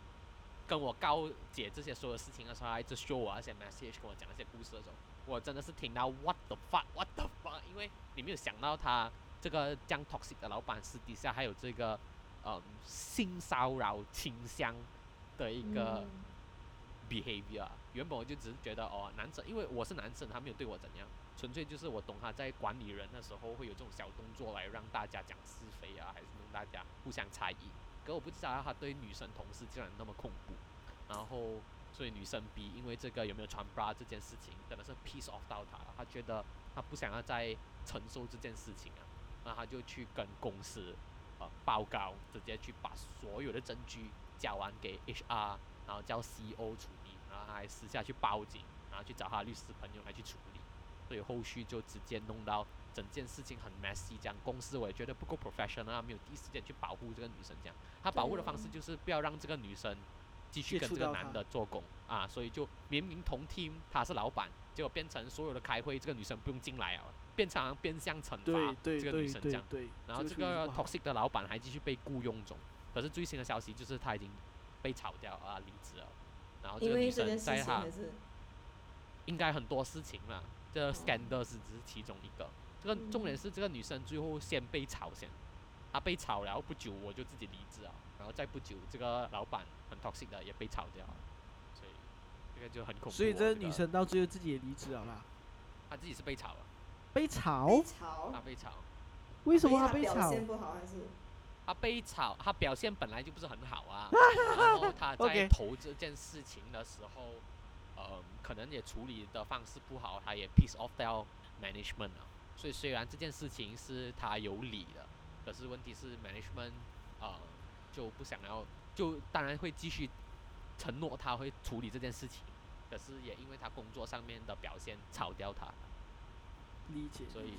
跟我告解这些所有事情的时候，他一直 show 我那些 message，跟我讲那些故事的时候，我真的是听到 what the fuck，what the fuck，因为你没有想到他这个这样 toxic 的老板私底下还有这个呃性骚扰倾向的一个。嗯 behavior。原本我就只是觉得哦，男生，因为我是男生，他没有对我怎样，纯粹就是我懂他在管理人的时候会有这种小动作来让大家讲是非啊，还是让大家互相猜疑。可我不知道他对女生同事竟然那么恐怖，然后所以女生 B 因为这个有没有穿 bra 这件事情真的是 piece off 到他了，他觉得他不想要再承受这件事情啊，那他就去跟公司呃报告，直接去把所有的证据交完给 HR，然后叫 CEO 处理，然后他还私下去报警，然后去找他的律师朋友来去处理，所以后续就直接弄到整件事情很 messy，这样公司我也觉得不够 professional，啊没有第一时间去保护这个女生，这样他保护的方式就是不要让这个女生继续跟这个男的做工啊，所以就明明同 team 他是老板，结果变成所有的开会这个女生不用进来啊，变成变相惩罚这个女生这样。然后这个 toxic 的老板还继续被雇佣中，可是最新的消息就是他已经被炒掉啊，离职了。然后这因个女生为这件事在他情还是应该很多事情啦，这个 scandal 是只是其中一个。这个重点是这个女生最后先被炒先，她被炒了不久我就自己离职了，然后再不久这个老板很 toxic 的也被炒掉了，所以这个就很恐怖哦。所以这这个个女生到最后自己也离职了啦，她自己是被炒了，被炒？被炒她，被炒。为什么她被炒？现不好还是？他被炒，他表现本来就不是很好啊。然后他在投这件事情的时候，呃，可能也处理的方式不好，他也 piece off 掉 management 啊。所以虽然这件事情是他有理的，可是问题是 management 呃就不想要，就当然会继续承诺他会处理这件事情，可是也因为他工作上面的表现炒掉他，理解。所以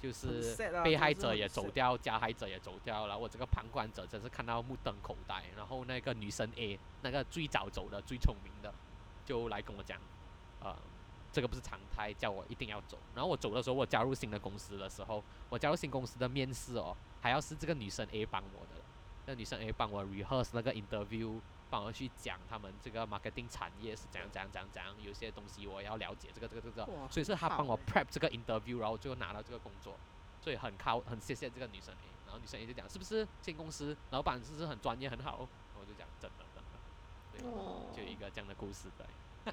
就是被害者也走掉，加害者也走掉了。我这个旁观者真是看到目瞪口呆。然后那个女生 A，那个最早走的、最聪明的，就来跟我讲，呃，这个不是常态，叫我一定要走。然后我走的时候，我加入新的公司的时候，我加入新公司的面试哦，还要是这个女生 A 帮我的。那女生 A 帮我 rehearse 那个 interview 帮我去讲他们这个 marketing 产业是怎样怎样怎样怎样，有些东西我要了解这个这个这个，哇所以是他帮我 prep 这个 interview，然后最后拿到这个工作，所以很靠很谢谢这个女生 A，然后女生也就讲是不是进公司老板是不是很专业很好，我就讲真的真的，对，哦，就有一个这样的故事对。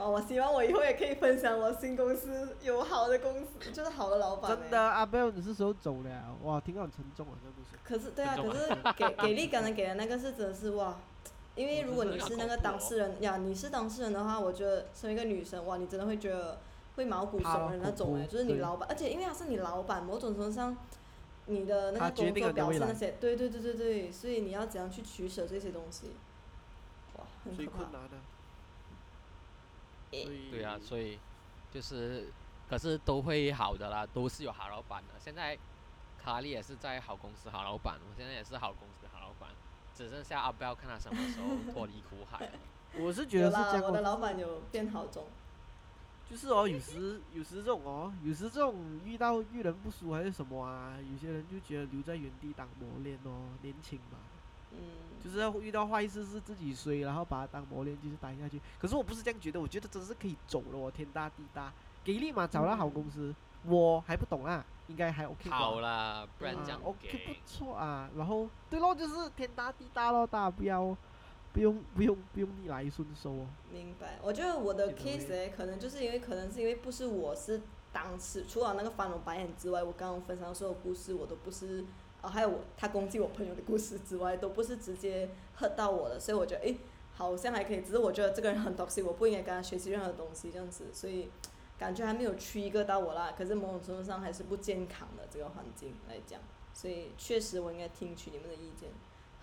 哇，我希望我以后也可以分享我新公司有好的公司，就是好的老板、真的，阿 Bell 你是时候走了，哇，听到很沉重啊，这个故事。可是对啊，可是给给力刚才给的那个是真的是哇，因为如果你是那个当事人呀，你是当事人的话，我觉得身为一个女生哇，你真的会觉得会毛骨悚然那种 哎，就是你老板，而且因为他是你老板，某种程度上，你的那个工作表现那些，对对对对对，所以你要怎样去取舍这些东西，哇，很可怕。困难的。对啊，所以就是，可是都会好的啦，都是有好老板的。现在卡莉也是在好公司好老板，我现在也是好公司好老板，只剩下阿彪看他什么时候脱离苦海了。我是觉得啦，是这样哦，我的老板有变好中，就是哦，有时有时这种哦，有时这种遇到遇人不淑还是什么啊，有些人就觉得留在原地当磨练哦，年轻嘛，嗯，就是要遇到坏事是自己衰，然后把它当磨练，继续待下去。可是我不是这样觉得，我觉得真是可以走了哦，天大地大，给力嘛，找到好公司，我还不懂啊，应该还 OK 吧。好啦，不然嗯这样啊，OK 不。错啊。然后对咯，就是天大地大咯，大家不要不用不用不用逆来顺受哦。明白，我觉得我的 case 呢，可能就是因为可能是因为不是我是当时除了那个翻我白眼之外，我刚刚分享的所有故事我都不是，啊还有我他攻击我朋友的故事之外，都不是直接 hurt 到我的，所以我觉得诶好像还可以，只是我觉得这个人很 toxic，我不应该跟他学习任何东西这样子，所以感觉还没有 trigger 到我啦，可是某种程度上还是不健康的这个环境来讲，所以确实我应该听取你们的意见，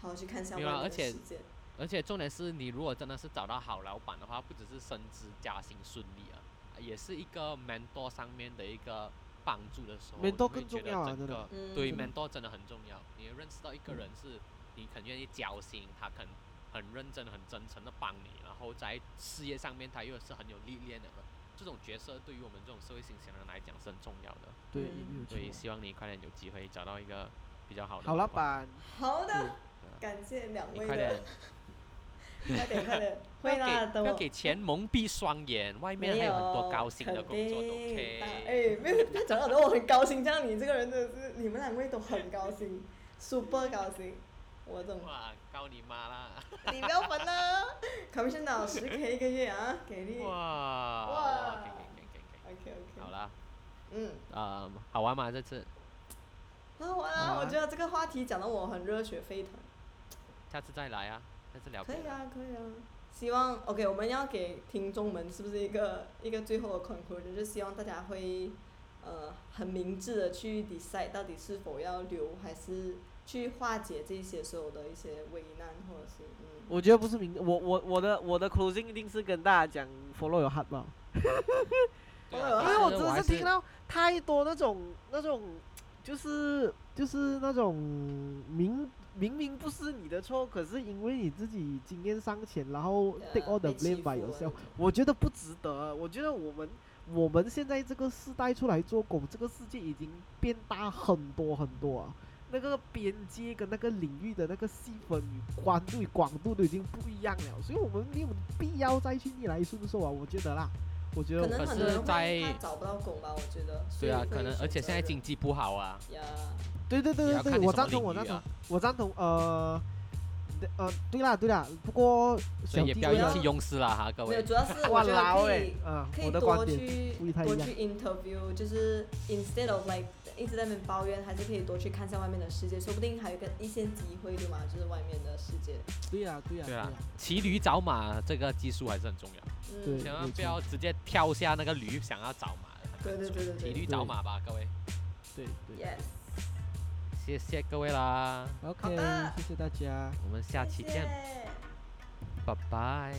好好去看一下外面的没有啊而且世界。而且重点是你如果真的是找到好老板的话，不只是升职加薪顺利啊，也是一个 mentor 上面的一个帮助的时候 mentor 更你会觉重要啊真的得整个嗯，对真的 mentor 真的很重要。你认识到一个人是你肯愿意交心，他肯很认真、很真诚的帮你，然后在事业上面他又是很有历练的，这种角色对于我们这种社会新鲜人来讲是很重要的。对，所以。希望你快点有机会找到一个比较好的好老。板，好的，感谢两位快点快点，会啦，要给钱蒙蔽双眼，外面，还有很多高薪的工作都定 OK。哎，没有，他讲到的我很高兴，这样你这个人真的是，你们两位都很高兴，super 高兴。我这种，哇，告你妈啦！你不要烦啦，commission 到十 k 一个月啊，给力。哇哇 OK 给，OK。好。啦，嗯，呃，好玩吗？这次好玩啊我觉得这个话题讲得我很热血沸腾。下次再来啊，下次聊。可以啊，可以啊。希望 OK，我们要给听众们是不是一个一个最后的 conclusion，就希望大家会呃很明智的去 decide 到底是否要留，还是去化解这些所有的一些危难，或者是嗯。我觉得不是明，我我我的我的 closing 一定是跟大家讲 follow your heart 吧，因为我真的是听到太多那种那种，就是就是那种明明明不是你的错，可是因为你自己经验尚浅，然后 take all the blame by yourself，我觉得不值得。我觉得我们我们现在这个世代出来做狗，这个世界已经变大很多很多啊。那个边界跟那个领域的那个细分与宽度与广度都已经不一样了，所以我们没有必要再去逆来顺受啊，我觉得啦，我觉得可能很多人是在会找不到工吧，我觉得。对啊，可能而且现在经济不好啊，呀，对对对对对，我赞同，我赞同我赞同。呃，对呃，对啦对啦，不过所以也不要意气用事啦哈，各没有，位。主要是我哇觉得可以，啊，可以多去多去 interview，就是 instead of like 一直在那边抱怨，还是可以多去看一下外面的世界，说不定还有一个一线机会，对吗？就是外面的世界。对呀对呀对啊呀，骑驴找马这个技术还是很重要，嗯，千万不要直接跳下那个驴想要找马的。对对对对对骑驴找马吧，各位。对对。，yes，谢谢各位啦，OK，的谢谢大家。我们下期见，拜拜。